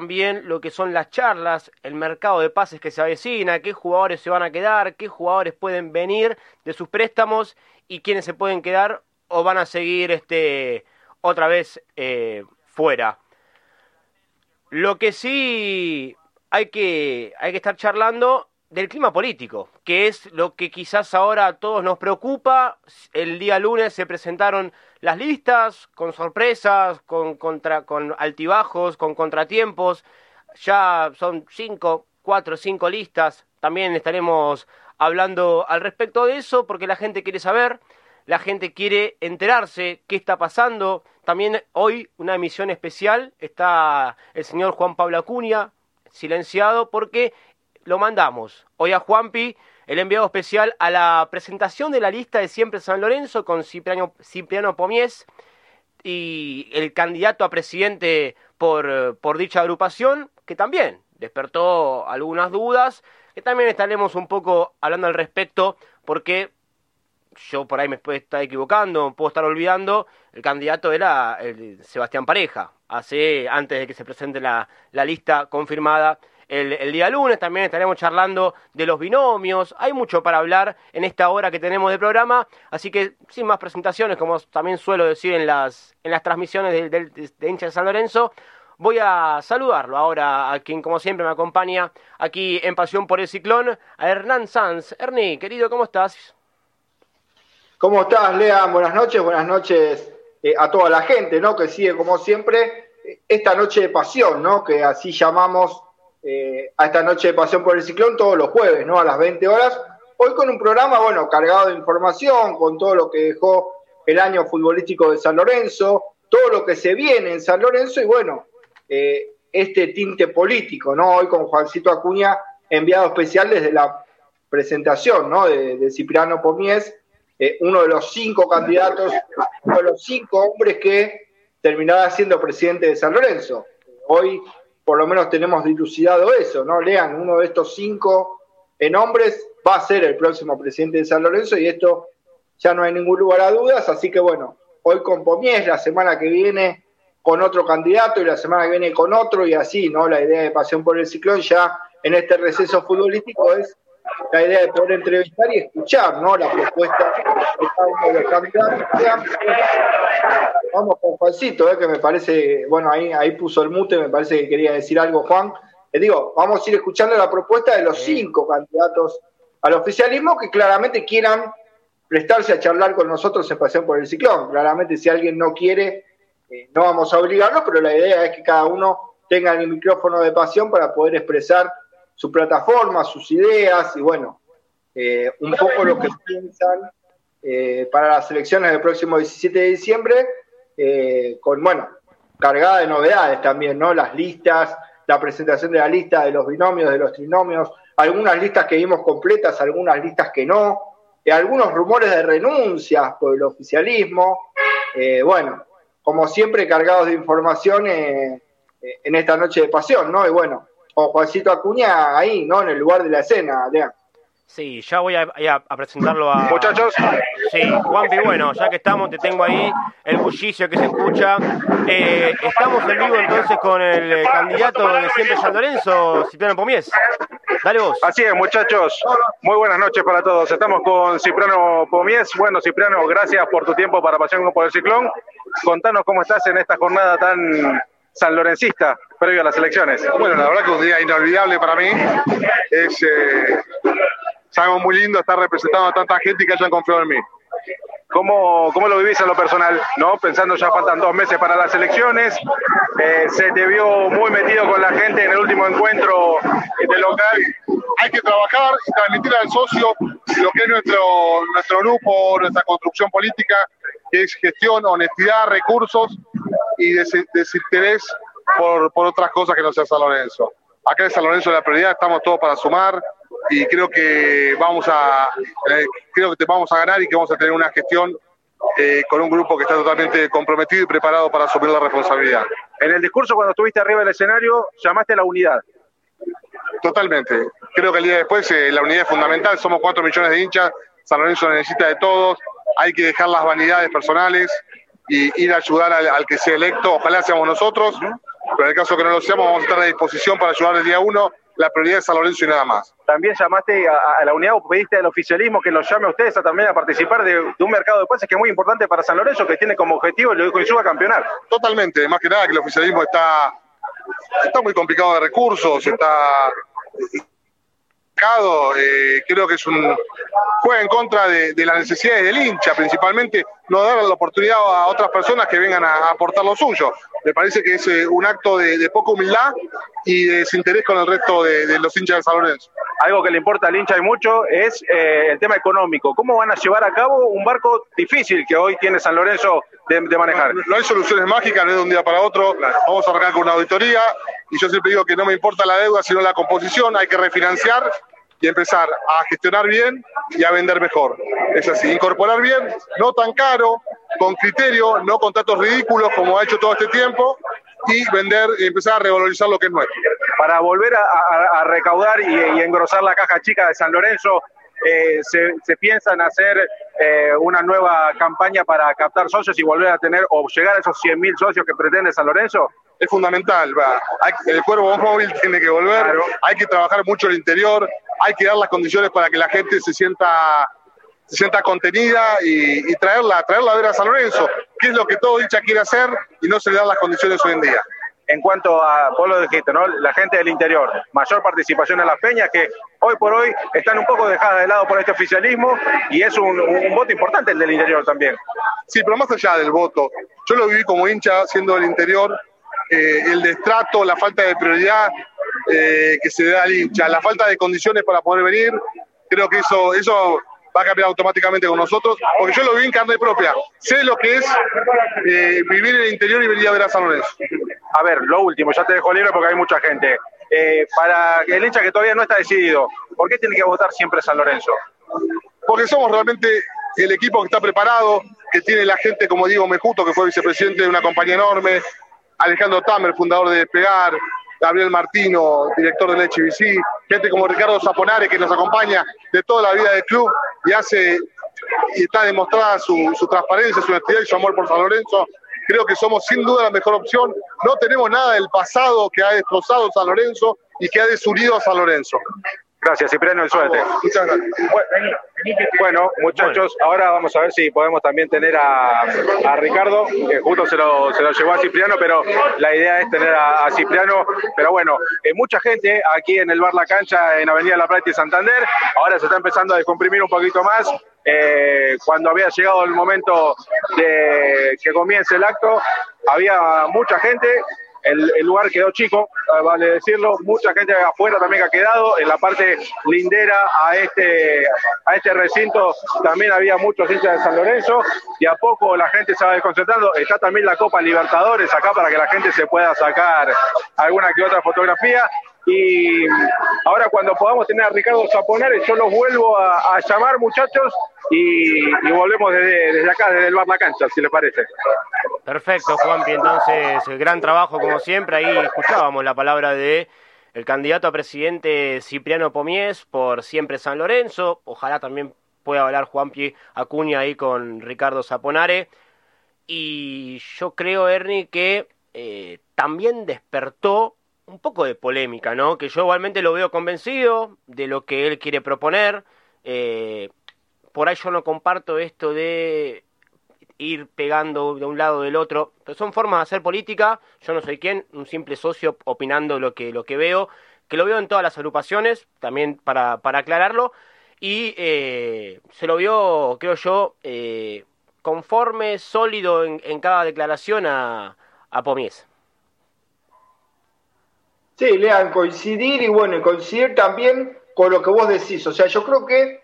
también lo que son las charlas, el mercado de pases que se avecina, qué jugadores se van a quedar, qué jugadores pueden venir de sus préstamos y quiénes se pueden quedar o van a seguir este otra vez eh, fuera. Lo que sí hay que, hay que estar charlando del clima político, que es lo que quizás ahora a todos nos preocupa. El día lunes se presentaron las listas con sorpresas, con, contra, con altibajos, con contratiempos. Ya son cinco, cuatro, cinco listas. También estaremos hablando al respecto de eso porque la gente quiere saber, la gente quiere enterarse qué está pasando. También hoy una emisión especial está el señor Juan Pablo Acuña, silenciado porque lo mandamos. Hoy a Juanpi, el enviado especial, a la presentación de la lista de Siempre San Lorenzo con Cipriano, Cipriano Pomies y el candidato a presidente por, por dicha agrupación, que también despertó algunas dudas, que también estaremos un poco hablando al respecto, porque yo por ahí me puedo estar equivocando, puedo estar olvidando, el candidato era el Sebastián Pareja, hace, antes de que se presente la, la lista confirmada el, día lunes, también estaremos charlando de los binomios, hay mucho para hablar en esta hora que tenemos de programa, así que sin más presentaciones, como también suelo decir en las, en las transmisiones de, de, hincha de San Lorenzo, voy a saludarlo ahora a quien como siempre me acompaña aquí en Pasión por el Ciclón, a Hernán Sanz. Ernie, querido, ¿cómo estás? ¿Cómo estás, Lea? Buenas noches, buenas noches eh, a toda la gente, ¿no? Que sigue como siempre esta noche de pasión, ¿no? Que así llamamos eh, a esta noche de Pasión por el Ciclón todos los jueves, ¿no? A las 20 horas. Hoy con un programa, bueno, cargado de información, con todo lo que dejó el año futbolístico de San Lorenzo, todo lo que se viene en San Lorenzo y bueno, eh, este tinte político, ¿no? Hoy con Juancito Acuña, enviado especial desde la presentación, ¿no? De, Cipriano Pomies, eh, uno de los cinco candidatos, uno de los cinco hombres que terminará siendo presidente de San Lorenzo. Hoy por lo menos tenemos dilucidado eso, ¿no? Lean, uno de estos cinco nombres va a ser el próximo presidente de San Lorenzo y esto ya no hay ningún lugar a dudas, así que bueno, hoy con Pomies, la semana que viene con otro candidato y la semana que viene con otro y así, ¿no? La idea de Pasión por el Ciclón ya en este receso futbolístico es la idea de poder entrevistar y escuchar, ¿no? La propuesta de cada uno de los candidatos. Vamos con Juancito, ¿eh? que me parece, bueno, ahí, ahí puso el mute, me parece que quería decir algo, Juan. Les digo, vamos a ir escuchando la propuesta de los cinco candidatos al oficialismo que claramente quieran prestarse a charlar con nosotros en Pasión por el Ciclón. Claramente, si alguien no quiere, eh, no vamos a obligarlo, pero la idea es que cada uno tenga el micrófono de pasión para poder expresar su plataforma, sus ideas y bueno, eh, un poco lo que piensan eh, para las elecciones del próximo 17 de diciembre, eh, con, bueno, cargada de novedades también, ¿no? Las listas, la presentación de la lista de los binomios, de los trinomios, algunas listas que vimos completas, algunas listas que no, algunos rumores de renuncias por el oficialismo, bueno, como siempre cargados de información en esta noche de pasión, ¿no? Y bueno, o Juancito Acuña ahí, ¿no? En el lugar de la escena, Lean. Sí, ya voy a, a, presentarlo a. Muchachos. Sí, Juanpi, bueno, ya que estamos, te tengo ahí el bullicio que se escucha. Eh, estamos en vivo entonces con el eh, candidato de Siempre San Lorenzo, Cipriano Pomies. Dale vos. Así es, muchachos. Muy buenas noches para todos. Estamos con Cipriano Pomies. Bueno, Cipriano, gracias por tu tiempo para Pasión por el Ciclón. Contanos cómo estás en esta jornada tan sanlorencista previo a las elecciones? Bueno, la verdad que un día inolvidable para mí. Es, eh, algo muy lindo estar representando a tanta gente y que hayan confiado en mí. ¿Cómo, ¿Cómo, lo vivís en lo personal? ¿no? Pensando ya faltan dos meses para las elecciones, eh, se te vio muy metido con la gente en el último encuentro de local. Hay que trabajar y transmitir al socio lo que es nuestro, nuestro grupo, nuestra construcción política, que es gestión, honestidad, recursos y desinterés por, por otras cosas que no sea San Lorenzo. Acá en San Lorenzo la prioridad, estamos todos para sumar y creo que vamos a eh, creo que vamos a ganar y que vamos a tener una gestión eh, con un grupo que está totalmente comprometido y preparado para asumir la responsabilidad. En el discurso cuando estuviste arriba del escenario llamaste a la unidad. Totalmente. Creo que el día después eh, la unidad es fundamental. Somos cuatro millones de hinchas. San Lorenzo necesita de todos. Hay que dejar las vanidades personales y ir a ayudar al, que sea electo. Ojalá seamos nosotros pero en el caso que no lo seamos, vamos a estar a disposición para ayudar el día uno. La prioridad es San Lorenzo y nada más. También llamaste a, la unidad o pediste al oficialismo que los llame a ustedes a también a participar de, un mercado de pases que es muy importante para San Lorenzo, que tiene como objetivo, lo dijo a campeonar. Totalmente, más que nada que el oficialismo está, está muy complicado de recursos, está eh, creo que es un juega en contra de, las necesidades del hincha, principalmente no dar la oportunidad a otras personas que vengan a, aportar lo suyo. Me parece que es eh, un acto de, poca humildad y de desinterés con el resto de, los hinchas de San Lorenzo. Algo que le importa al hincha y mucho es eh, el tema económico. ¿Cómo van a llevar a cabo un barco difícil que hoy tiene San Lorenzo de, manejar? No, hay soluciones mágicas, no es de un día para otro. Vamos a arrancar con una auditoría y yo siempre digo que no me importa la deuda, sino la composición. Hay que refinanciar y empezar a gestionar bien y a vender mejor. Es así, incorporar bien, no tan caro, con criterio, no con datos ridículos como ha hecho todo este tiempo, y vender y empezar a revalorizar lo que es nuestro. Para volver a, recaudar y, engrosar la caja chica de San Lorenzo, eh, se, piensa en hacer eh, una nueva campaña para captar socios y volver a tener o llegar a esos 100.000 socios que pretende San Lorenzo? Es fundamental. el cuervo móvil tiene que volver, hay que trabajar mucho el interior, hay que dar las condiciones para que la gente se sienta se sienta contenida y, traerla, traerla a ver a San Lorenzo, que es lo que todo hincha quiere hacer y no se le dan las condiciones hoy en día. En cuanto a, vos lo dijiste, ¿no? La gente del interior, mayor participación en las peñas que hoy por hoy están un poco dejadas de lado por este oficialismo y es un, voto importante el del interior también. Sí, pero más allá del voto, yo lo viví como hincha siendo del interior, eh, el destrato, la falta de prioridad, eh, que se da al hincha, la falta de condiciones para poder venir, creo que eso, eso va a cambiar automáticamente con nosotros, porque yo lo vi en carne propia. Sé lo que es eh, vivir en el interior y venir a ver a San Lorenzo. A ver, lo último, ya te dejo libre porque hay mucha gente. Eh, para el hincha que todavía no está decidido, ¿por qué tiene que votar siempre San Lorenzo? Porque somos realmente el equipo que está preparado, que tiene la gente como Diego Mejuto, que fue vicepresidente de una compañía enorme, Alejandro Tamer, fundador de Despegar, Gabriel Martino, director del HBC, gente como Ricardo Zaponare que nos acompaña de toda la vida del club y hace y está demostrada su, su transparencia, su honestidad y su amor por San Lorenzo. Creo que somos sin duda la mejor opción. No tenemos nada del pasado que ha destrozado San Lorenzo y que ha desunido a San Lorenzo. Gracias, Cipriano, el suerte. Muchas gracias. Bueno, muchachos, ahora vamos a ver si podemos también tener a, Ricardo, que justo se lo, se lo, llevó a Cipriano, pero la idea es tener a, Cipriano. Pero bueno, eh, mucha gente aquí en el Bar La Cancha, en Avenida La Plata y Santander, ahora se está empezando a descomprimir un poquito más. Eh, cuando había llegado el momento de que comience el acto, había mucha gente, el, lugar quedó chico, ah, vale decirlo, mucha gente afuera también ha quedado, en la parte lindera a este, a este recinto también había muchos hinchas de San Lorenzo. Y a poco la gente se va desconcentrando, está también la Copa Libertadores acá para que la gente se pueda sacar alguna que otra fotografía y ahora cuando podamos tener a Ricardo Zaponares, yo los vuelvo a, llamar muchachos y, volvemos desde, acá, desde el bar La Cancha, si les parece. Perfecto, Juanpi. Entonces, gran trabajo como siempre. Ahí escuchábamos la palabra de el candidato a presidente Cipriano Pomies por Siempre San Lorenzo. Ojalá también pueda hablar Juanpi Acuña ahí con Ricardo Zaponare. Y yo creo, Ernie, que eh, también despertó un poco de polémica, ¿no? Que yo igualmente lo veo convencido de lo que él quiere proponer. Eh, por ahí yo no comparto esto de ir pegando de un lado o del otro. Son formas de hacer política. Yo no soy quien, un simple socio opinando lo que, lo que veo, que lo veo en todas las agrupaciones, también para, para aclararlo. Y eh, se lo vio, creo yo, eh, conforme, sólido en, en, cada declaración a, a Pomies. Sí, Lean, coincidir y bueno, coincidir también con lo que vos decís. O sea, yo creo que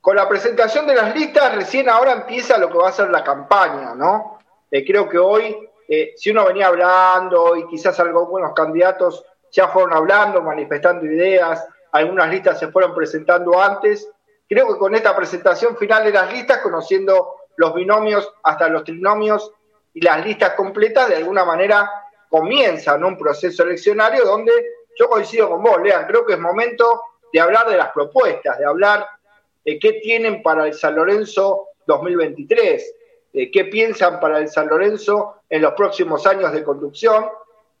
con la presentación de las listas recién ahora empieza lo que va a ser la campaña, ¿no? Eh, creo que hoy, eh, si uno venía hablando y quizás algunos candidatos ya fueron hablando, manifestando ideas, algunas listas se fueron presentando antes, creo que con esta presentación final de las listas, conociendo los binomios hasta los trinomios y las listas completas, de alguna manera comienzan un proceso eleccionario donde yo coincido con vos, Lean, creo que es momento de hablar de las propuestas, de hablar de qué tienen para el San Lorenzo 2023, de qué piensan para el San Lorenzo en los próximos años de conducción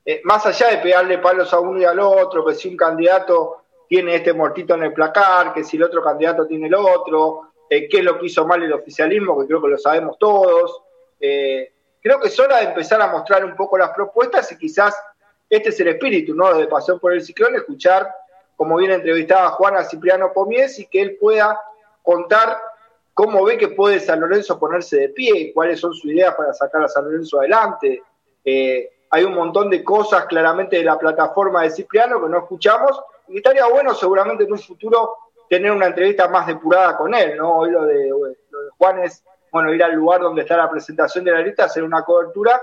eh, más allá de pegarle palos a uno y al otro, que si un candidato tiene este mortito en el placar, que si el otro candidato tiene el otro, eh, qué es lo que hizo mal el oficialismo, que creo que lo sabemos todos. Eh, creo que es hora de empezar a mostrar un poco las propuestas y quizás este es el espíritu, ¿no? De Pasión por el Ciclón, escuchar, como bien entrevistaba Juana Cipriano Pomies, y que él pueda contar cómo ve que puede San Lorenzo ponerse de pie, cuáles son sus ideas para sacar a San Lorenzo adelante. Eh, hay un montón de cosas claramente de la plataforma de Cipriano que no escuchamos y estaría bueno seguramente en un futuro tener una entrevista más depurada con él, ¿no? Hoy lo de, lo de Juan es, bueno, ir al lugar donde está la presentación de la lista, hacer una cobertura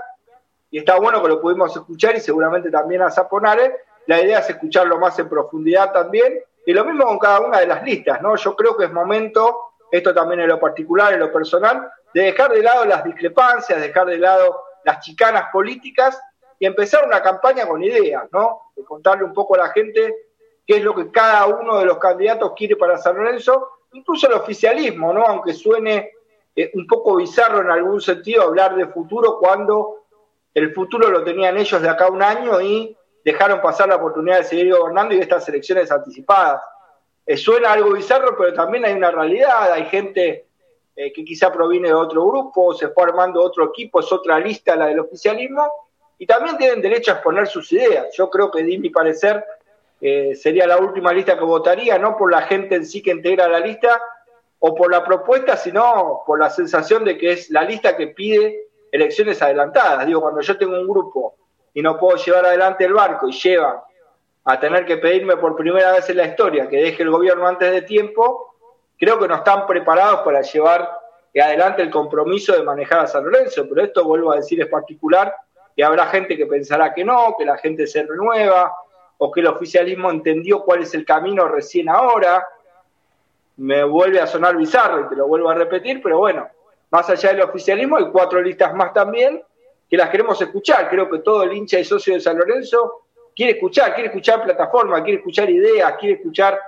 y está bueno que lo pudimos escuchar y seguramente también a Zaponare. La idea es escucharlo más en profundidad también y lo mismo con cada una de las listas, ¿no? Yo creo que es momento, esto también en lo particular, en lo personal, de dejar de lado las discrepancias, dejar de lado las chicanas políticas y empezar una campaña con ideas, ¿no? De contarle un poco a la gente qué es lo que cada uno de los candidatos quiere para San Lorenzo, incluso el oficialismo, ¿no? Aunque suene eh, un poco bizarro en algún sentido hablar de futuro cuando el futuro lo tenían ellos de acá un año y dejaron pasar la oportunidad de seguir gobernando y de estas elecciones anticipadas. Eh, suena algo bizarro, pero también hay una realidad, hay gente eh, que quizá proviene de otro grupo, se fue armando otro equipo, es otra lista la del oficialismo, y también tienen derecho a exponer sus ideas. Yo creo que, di mi parecer, sería la última lista que votaría, no por la gente en sí que integra la lista o por la propuesta, sino por la sensación de que es la lista que pide elecciones adelantadas. Digo, cuando yo tengo un grupo y no puedo llevar adelante el barco y llevan a tener que pedirme por primera vez en la historia que deje el gobierno antes de tiempo, creo que no están preparados para llevar adelante el compromiso de manejar a San Lorenzo, pero esto vuelvo a decir es particular y habrá gente que pensará que no, que la gente se renueva o que el oficialismo entendió cuál es el camino recién ahora. Me vuelve a sonar bizarro y te lo vuelvo a repetir, pero bueno, más allá del oficialismo hay cuatro listas más también que las queremos escuchar. Creo que todo el hincha y socio de San Lorenzo quiere escuchar, quiere escuchar plataforma, quiere escuchar ideas, quiere escuchar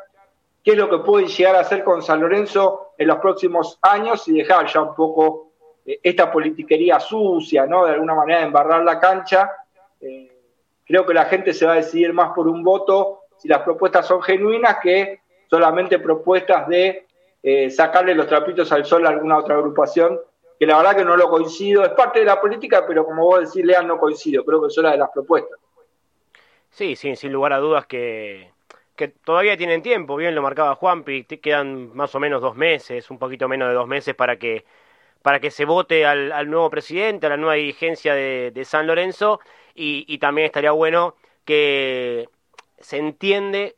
qué es lo que pueden llegar a hacer con San Lorenzo en los próximos años y dejar ya un poco eh, esta politiquería sucia, ¿no? De alguna manera embarrar la cancha. Eh, creo que la gente se va a decidir más por un voto si las propuestas son genuinas que solamente propuestas de eh, sacarle los trapitos al sol a alguna otra agrupación, que la verdad que no lo coincido, es parte de la política, pero como vos decís, Lean, no coincido, creo que es hora de las propuestas. Sí, sí, sin lugar a dudas que, que todavía tienen tiempo, bien lo marcaba Juanpi, quedan más o menos dos meses, un poquito menos de dos meses para que para que se vote al, nuevo presidente, a la nueva dirigencia de, San Lorenzo, y, también estaría bueno que se entiende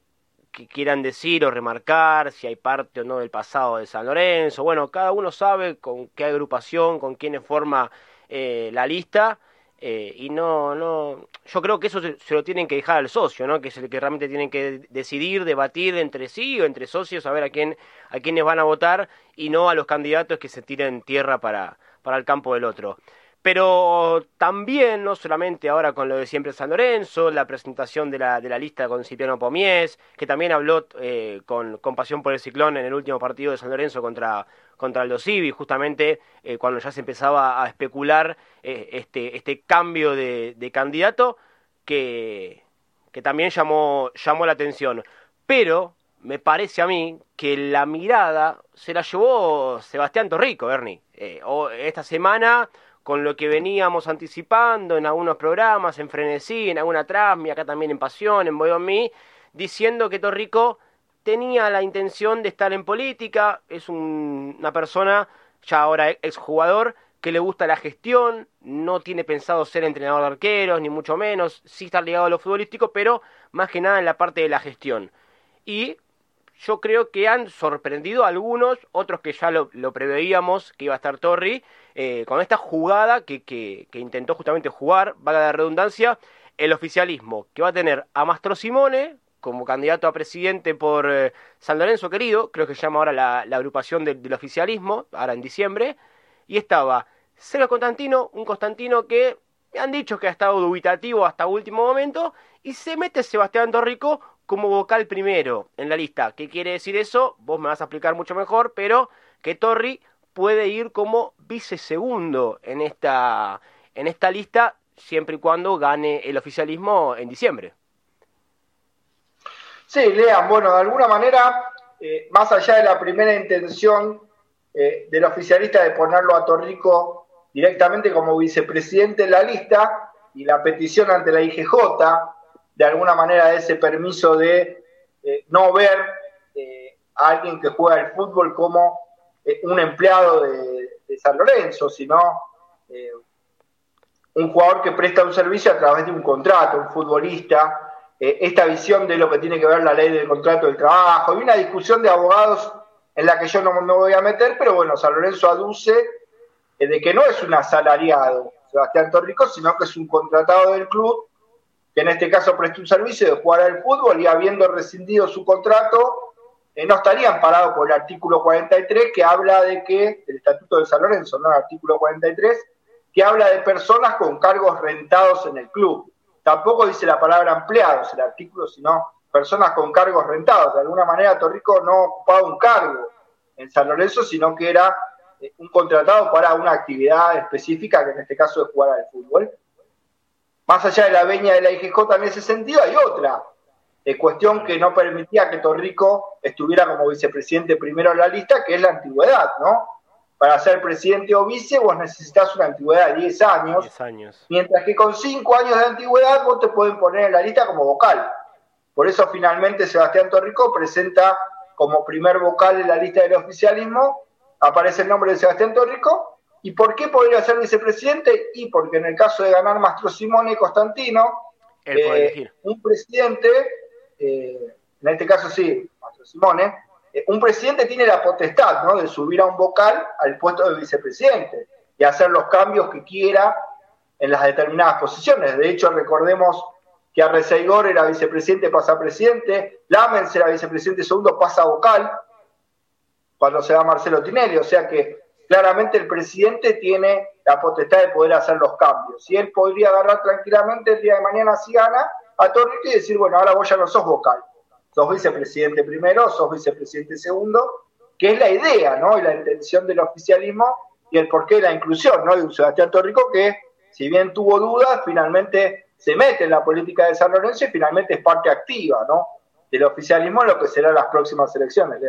que quieran decir o remarcar si hay parte o no del pasado de San Lorenzo. Bueno, cada uno sabe con qué agrupación, con quiénes forma eh, la lista, eh, y no, no, yo creo que eso se, lo tienen que dejar al socio, ¿no? Que es el que realmente tienen que decidir, debatir entre sí o entre socios, a ver a quién, a quiénes van a votar y no a los candidatos que se tiren tierra para, para el campo del otro. Pero también, no solamente ahora con lo de siempre San Lorenzo, la presentación de la, de la lista con Cipriano Pomies, que también habló eh, con, con Pasión por el Ciclón en el último partido de San Lorenzo contra, contra Aldo Civi, justamente eh, cuando ya se empezaba a especular eh, este, este cambio de, candidato que, que también llamó, llamó la atención. Pero me parece a mí que la mirada se la llevó Sebastián Torrico, Bernie. Eh, esta semana, con lo que veníamos anticipando en algunos programas, en Frenesí, en alguna Trasmi, acá también en Pasión, en Voy on Me, diciendo que Torrico tenía la intención de estar en política, es una persona, ya ahora exjugador, que le gusta la gestión, no tiene pensado ser entrenador de arqueros, ni mucho menos, sí está ligado a lo futbolístico, pero más que nada en la parte de la gestión. Y yo creo que han sorprendido a algunos, otros que ya lo, preveíamos que iba a estar Torri, eh, con esta jugada que, que, intentó justamente jugar, valga la redundancia, el oficialismo, que va a tener a Mastro Simone, como candidato a presidente por eh, San Lorenzo Querido, creo que se llama ahora la, agrupación del oficialismo, ahora en diciembre, y estaba Sergio Constantino, un Constantino que han dicho que ha estado dubitativo hasta último momento, y se mete Sebastián Torrico como vocal primero en la lista. ¿Qué quiere decir eso? Vos me vas a explicar mucho mejor, pero que Torri puede ir como vicesegundo en esta, en esta lista, siempre y cuando gane el oficialismo en diciembre. Sí, Lean, bueno, de alguna manera, eh, más allá de la primera intención eh, del oficialista de ponerlo a Torrico directamente como vicepresidente en la lista y la petición ante la IGJ, de alguna manera de ese permiso de eh, no ver a alguien que juega el fútbol como un empleado de, San Lorenzo, sino un jugador que presta un servicio a través de un contrato, un futbolista eh, esta visión de lo que tiene que ver la ley del contrato del trabajo. Hay una discusión de abogados en la que yo no me voy a meter, pero bueno, San Lorenzo aduce eh, de que no es un asalariado, Sebastián Torrico, sino que es un contratado del club, que en este caso presta un servicio de jugar al fútbol y habiendo rescindido su contrato, eh, no estarían parados por el artículo 43 que habla de que, el Estatuto de San Lorenzo, no el artículo 43, que habla de personas con cargos rentados en el club. Tampoco dice la palabra empleados el artículo, sino personas con cargos rentados. De alguna manera, Torrico no ocupaba un cargo en San Lorenzo, sino que era eh, un contratado para una actividad específica, que en este caso es jugar al fútbol. Más allá de la veña de la IGJ en ese sentido, hay otra eh, cuestión que no permitía que Torrico estuviera como vicepresidente primero en la lista, que es la antigüedad, ¿no? para ser presidente o vice vos necesitas una antigüedad de 10 años, años, mientras que con 5 años de antigüedad vos te pueden poner en la lista como vocal. Por eso finalmente Sebastián Torrico presenta como primer vocal en la lista del oficialismo, aparece el nombre de Sebastián Torrico. ¿Y por qué podría ser vicepresidente? Y porque en el caso de ganar Mastro Simone y Constantino, eh, un presidente, en este caso sí, Mastro Simone, eh, un presidente tiene la potestad de subir a un vocal al puesto de vicepresidente y hacer los cambios que quiera en las determinadas posiciones. De hecho, recordemos que Arreceigor era vicepresidente, pasa presidente, Lamens era vicepresidente segundo, pasa vocal, cuando se va Marcelo Tinelli. O sea que claramente el presidente tiene la potestad de poder hacer los cambios. Y él podría agarrar tranquilamente el día de mañana si gana a Torrico y decir, bueno, ahora vos ya no sos vocal sos vicepresidente primero, sos vicepresidente segundo, que es la idea, ¿no? Y la intención del oficialismo y el porqué de la inclusión, ¿no? De Sebastián Torrico, que si bien tuvo dudas, finalmente se mete en la política de San Lorenzo y finalmente es parte activa, ¿no? Del oficialismo en lo que serán las próximas elecciones.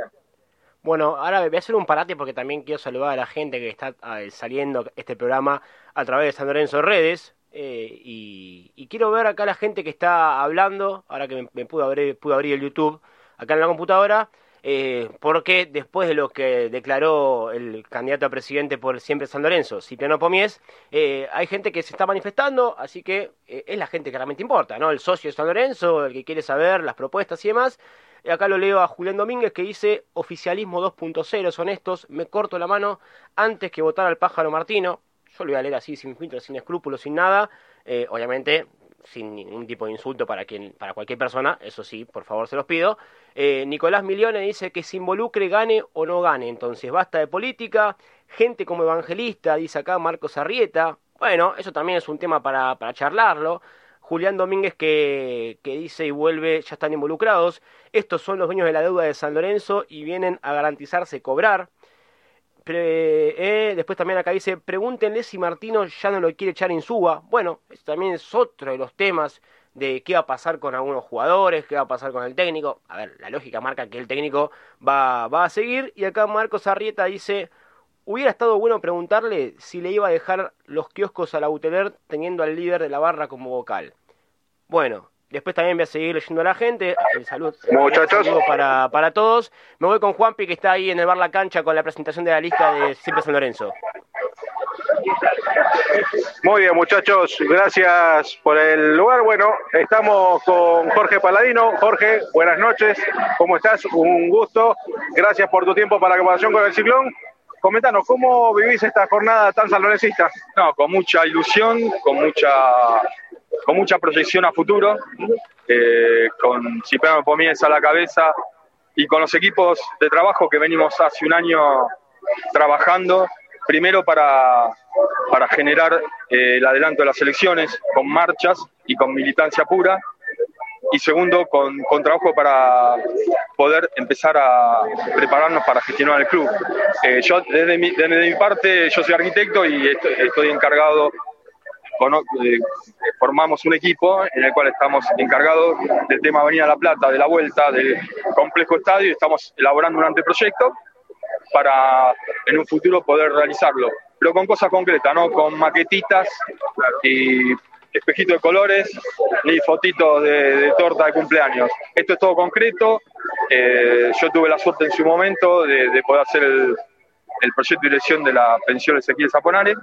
Bueno, ahora voy a hacer un parate porque también quiero saludar a la gente que está eh, saliendo este programa a través de San Lorenzo Redes. Eh, y, quiero ver acá la gente que está hablando, ahora que me, pude, abrir, abrir el YouTube acá en la computadora, eh, porque después de lo que declaró el candidato a presidente por siempre San Lorenzo, Cipriano Pomies, eh, hay gente que se está manifestando, así que es la gente que realmente importa, ¿no? El socio de San Lorenzo, el que quiere saber las propuestas y demás. Acá lo leo a Julián Domínguez que dice oficialismo 2.0, son estos, me corto la mano antes que votar al pájaro Martino yo lo voy a leer así, sin filtros, sin escrúpulos, sin nada. Eh, obviamente, sin ningún tipo de insulto para, quien, para cualquier persona, eso sí, por favor se los pido. Eh, Nicolás Milione dice que se involucre, gane o no gane. Entonces, basta de política. Gente como evangelista, dice acá Marcos Arrieta. Bueno, eso también es un tema para, para charlarlo. Julián Domínguez que, que, dice y vuelve, ya están involucrados. Estos son los dueños de la deuda de San Lorenzo y vienen a garantizarse cobrar. Eh, después también acá dice, pregúntenle si Martino ya no lo quiere echar en suba. Bueno, eso también es otro de los temas de qué va a pasar con algunos jugadores, qué va a pasar con el técnico. A ver, la lógica marca que el técnico va, va a seguir. Y acá Marcos Arrieta dice, hubiera estado bueno preguntarle si le iba a dejar los kioscos a la Uteler teniendo al líder de la barra como vocal. Bueno, Después también voy a seguir leyendo a la gente. El saludo, Muchachos. para, para todos. Me voy con Juanpi, que está ahí en el bar La Cancha con la presentación de la lista de Siempre San Lorenzo. Muy bien, muchachos. Gracias por el lugar. Bueno, estamos con Jorge Paladino. Jorge, buenas noches. ¿Cómo estás? Un gusto. Gracias por tu tiempo para la comparación con el ciclón. Comentanos, ¿cómo vivís esta jornada tan salonesista? No, con mucha ilusión, con mucha con mucha proyección a futuro, eh, con Cipriano Pomies a la cabeza y con los equipos de trabajo que venimos hace un año trabajando, primero para, para generar eh, el adelanto de las elecciones con marchas y con militancia pura, y segundo, con, con, trabajo para poder empezar a prepararnos para gestionar el club. Eh, yo, desde mi, desde mi parte, yo soy arquitecto y estoy, estoy encargado eh, formamos un equipo en el cual estamos encargados del tema Avenida La Plata, de la vuelta, del complejo estadio, y estamos elaborando un anteproyecto para en un futuro poder realizarlo, pero con cosas concretas, no con maquetitas y espejitos de colores ni fotitos de, torta de cumpleaños. Esto es todo concreto. Eh, yo tuve la suerte en su momento de, poder hacer el, el, proyecto de dirección de la pensión Ezequiel Zaponare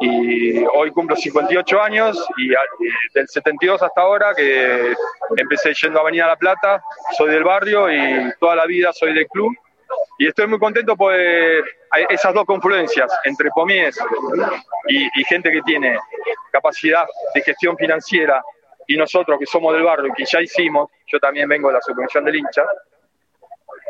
y hoy cumplo 58 años y del 72 hasta ahora que empecé yendo a Avenida La Plata, soy del barrio y toda la vida soy del club. Y estoy muy contento por esas dos confluencias entre Pomies y, gente que tiene capacidad de gestión financiera y nosotros que somos del barrio y que ya hicimos, yo también vengo de la subvención del hincha,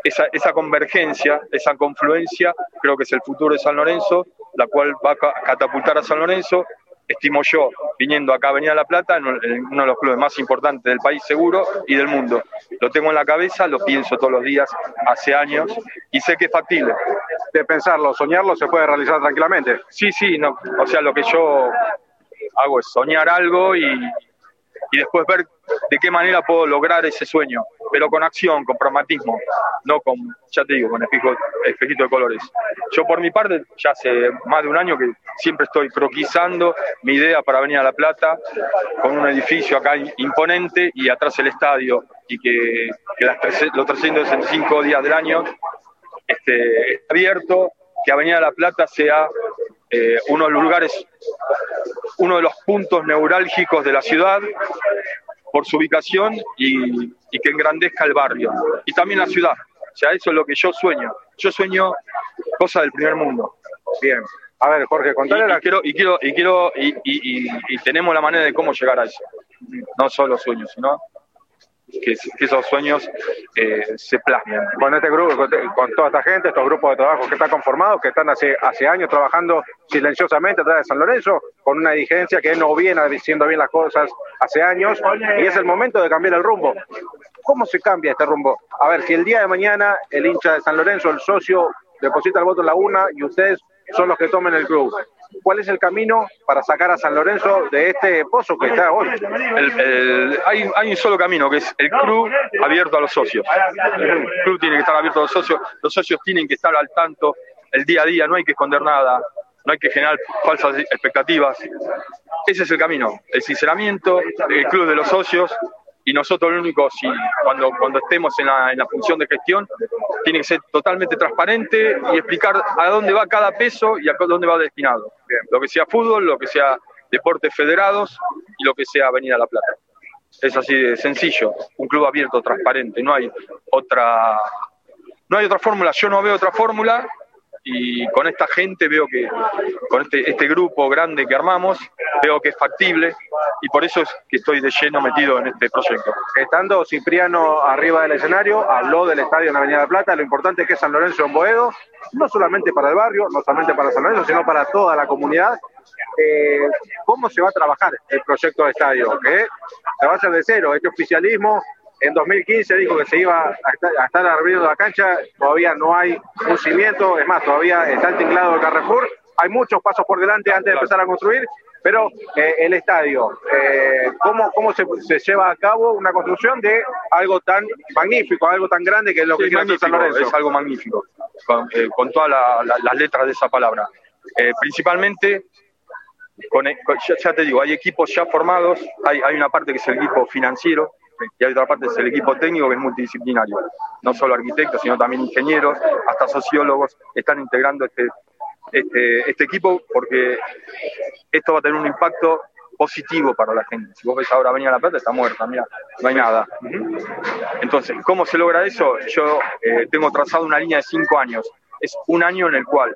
esa, esa convergencia, esa confluencia, creo que es el futuro de San Lorenzo la cual va a catapultar a San Lorenzo, estimo yo, viniendo acá a Avenida La Plata, en uno de los clubes más importantes del país seguro y del mundo. Lo tengo en la cabeza, lo pienso todos los días, hace años, y sé que es factible. De pensarlo, soñarlo, se puede realizar tranquilamente. Sí, sí, no, o sea, lo que yo hago es soñar algo y, y después ver de qué manera puedo lograr ese sueño, pero con acción, con pragmatismo, no con, ya te digo, con espejito de colores. Yo por mi parte, ya hace más de un año que siempre estoy croquizando mi idea para venir a La Plata, con un edificio acá imponente y atrás el estadio, y que, los 365 días del año esté abierto, que Avenida La Plata sea eh, uno de los lugares, uno de los puntos neurálgicos de la ciudad por su ubicación y, que engrandezca el barrio y también la ciudad. O sea, eso es lo que yo sueño. Yo sueño cosas del primer mundo. Bien. A ver, Jorge, contale y, quiero y quiero y quiero y, y, tenemos la manera de cómo llegar a eso. No solo sueños, sino que, esos sueños eh, se plasmen. Con este grupo, con, toda esta gente, estos grupos de trabajo que están conformados, que están hace, hace años trabajando silenciosamente atrás de San Lorenzo, con una dirigencia que no viene diciendo bien las cosas hace años, y es el momento de cambiar el rumbo. ¿Cómo se cambia este rumbo? A ver, si el día de mañana el hincha de San Lorenzo, el socio, deposita el voto en la una y ustedes son los que tomen el club cuál es el camino para sacar a San Lorenzo de este pozo que está hoy. hay, hay, un solo camino, que es el club abierto a los socios. El club tiene que estar abierto a los socios, los socios tienen que estar al tanto el día a día, no hay que esconder nada, no hay que generar falsas expectativas. Ese es el camino, el sinceramiento, el club de los socios, y nosotros lo único, si cuando, cuando estemos en la, en la función de gestión, tiene que ser totalmente transparente y explicar a dónde va cada peso y a dónde va destinado. Lo que sea fútbol, lo que sea deportes federados y lo que sea Avenida La Plata. Es así de sencillo, un club abierto, transparente, no hay otra, no hay otra fórmula, yo no veo otra fórmula y con esta gente veo que, con este, este grupo grande que armamos, veo que es factible y por eso es que estoy de lleno metido en este proyecto. Estando Cipriano arriba del escenario, habló del estadio en Avenida de Plata, lo importante es que San Lorenzo en Boedo, no solamente para el barrio, no solamente para San Lorenzo, sino para toda la comunidad. Eh, ¿Cómo se va a trabajar el proyecto de estadio? Que se va a hacer de cero, este oficialismo en 2015 dijo que se iba a estar, abriendo la cancha, todavía no hay un cimiento, es más, todavía está el tinglado de Carrefour, hay muchos pasos por delante antes de empezar a construir, pero eh, el estadio, eh, ¿cómo, cómo se, lleva a cabo una construcción de algo tan magnífico, algo tan grande que es lo que quiere San Lorenzo? Es algo magnífico, con, eh, todas las letras de esa palabra. principalmente, con, ya, te digo, hay equipos ya formados, hay, hay una parte que es el equipo financiero, y hay otra parte es el equipo técnico que es multidisciplinario. No solo arquitectos, sino también ingenieros, hasta sociólogos están integrando este, este, este equipo porque esto va a tener un impacto positivo para la gente. Si vos ves ahora venía La Plata, está muerta, mira, no hay nada. Entonces, ¿cómo se logra eso? Yo eh, tengo trazado una línea de cinco años. Es un año en el cual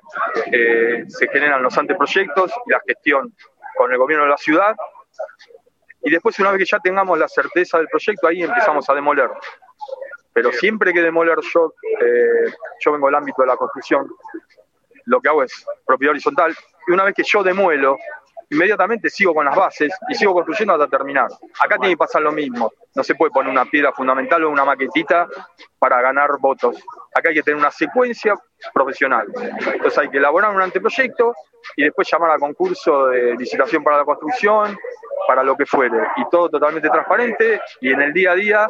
eh, se generan los anteproyectos y la gestión con el gobierno de la ciudad y después una vez que ya tengamos la certeza del proyecto, ahí empezamos a demoler. Pero siempre que demoler yo, eh, yo vengo del ámbito de la construcción, lo que hago es propiedad horizontal, y una vez que yo demuelo, inmediatamente sigo con las bases y sigo construyendo hasta terminar. Acá tiene que pasar lo mismo. No se puede poner una piedra fundamental o una maquetita para ganar votos. Acá hay que tener una secuencia profesional. Entonces hay que elaborar un anteproyecto y después llamar a concurso de licitación para la construcción, para lo que fuere. Y todo totalmente transparente y en el día a día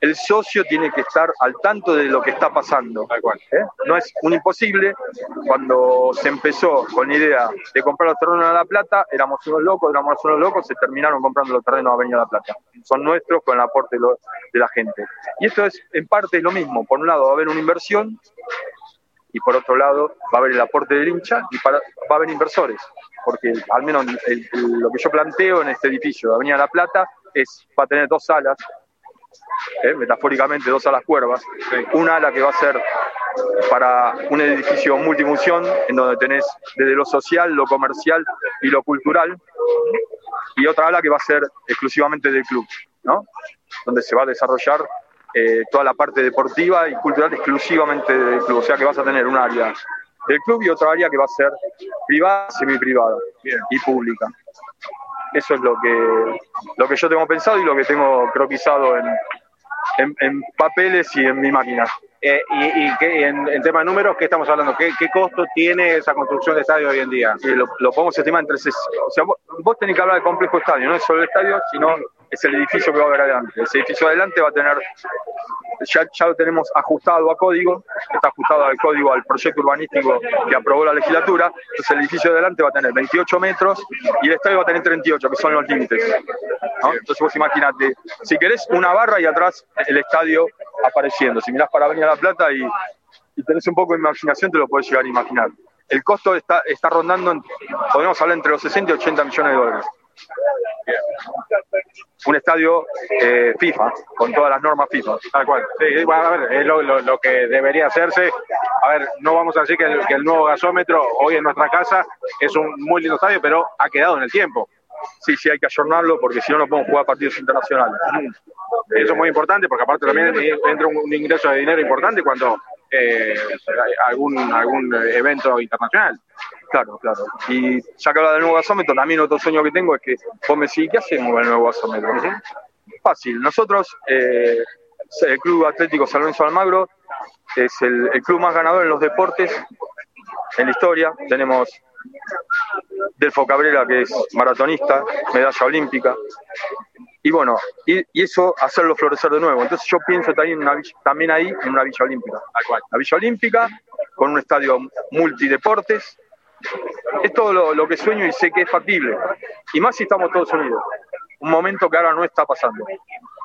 el socio tiene que estar al tanto de lo que está pasando. ¿eh? No es un imposible. Cuando se empezó con la idea de comprar los terrenos a La Plata, éramos unos locos, éramos unos locos, se terminaron comprando los terrenos a Avenida La Plata. Son nuestros con el aporte de la gente. Y esto es, en parte, es lo mismo. Por un lado, va a haber una inversión y por otro lado, va a haber el aporte del hincha y va a haber inversores. Porque al menos lo que yo planteo en este edificio de Avenida La Plata es, va a tener dos salas, ¿eh? metafóricamente dos alas cuervas, una ala que va a ser para un edificio multifunción, en donde tenés desde lo social, lo comercial y lo cultural, y otra ala que va a ser exclusivamente del club, ¿no? donde se va a desarrollar eh, toda la parte deportiva y cultural exclusivamente del club, o sea que vas a tener un área del club y otra área que va a ser privada, semi-privada y pública. Eso es lo que, lo que yo tengo pensado y lo que tengo croquisado en, en, papeles y en mi máquina. Eh, y, y en, tema de números, ¿qué estamos hablando? ¿Qué, costo tiene esa construcción de estadio hoy en día? lo, lo, podemos estimar entre... O sea, vos, tenés que hablar de complejo estadio, no es solo el estadio, sino es el edificio que va a haber adelante. Ese edificio adelante va a tener, ya, ya lo tenemos ajustado a código, está ajustado al código, al proyecto urbanístico que aprobó la legislatura, entonces el edificio adelante va a tener 28 metros y el estadio va a tener 38, que son los límites. Entonces vos imaginate, si querés una barra y atrás el estadio apareciendo, si mirás para Avenida La Plata y, y tenés un poco de imaginación, te lo podés llegar a imaginar. El costo está, está rondando, podemos hablar entre los 60 y 80 millones de dólares un estadio eh, FIFA, con todas las normas FIFA. Tal cual. Sí, a ver, es lo, que debería hacerse. A ver, no vamos a decir que el, nuevo gasómetro hoy en nuestra casa es un muy lindo estadio, pero ha quedado en el tiempo. Sí, sí, hay que ayornarlo porque si no, no podemos jugar partidos internacionales. Eso es muy importante porque aparte también entra un ingreso de dinero importante cuando eh, algún, algún evento internacional. Claro, claro. Y ya que habla del nuevo gasómetro, también otro sueño que tengo es que vos me decís, ¿qué hacemos con el nuevo gasómetro? Fácil. Nosotros, eh, el Club Atlético San Lorenzo Almagro, es el, club más ganador en los deportes en la historia. Tenemos Delfo Cabrera, que es maratonista, medalla olímpica. Y bueno, y, eso hacerlo florecer de nuevo. Entonces yo pienso también, una, también ahí en una villa olímpica. La villa olímpica con un estadio multideportes, es todo lo, que sueño y sé que es factible. Y más si estamos todos unidos. Un momento que ahora no está pasando.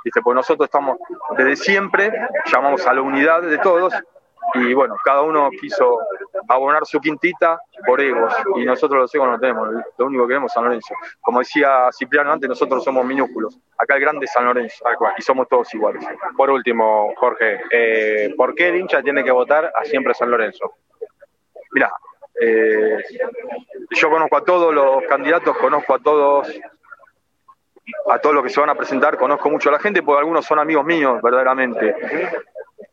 ¿Viste? Porque nosotros estamos desde siempre, llamamos a la unidad de todos y bueno, cada uno quiso abonar su quintita por egos y nosotros los egos no tenemos, lo único que queremos es San Lorenzo. Como decía Cipriano antes, nosotros somos minúsculos, acá el grande es San Lorenzo y somos todos iguales. Por último, Jorge, eh, ¿por qué el hincha tiene que votar a siempre San Lorenzo? Mira, eh, yo conozco a todos los candidatos, conozco a todos a todos los que se van a presentar, conozco mucho a la gente, porque algunos son amigos míos, verdaderamente.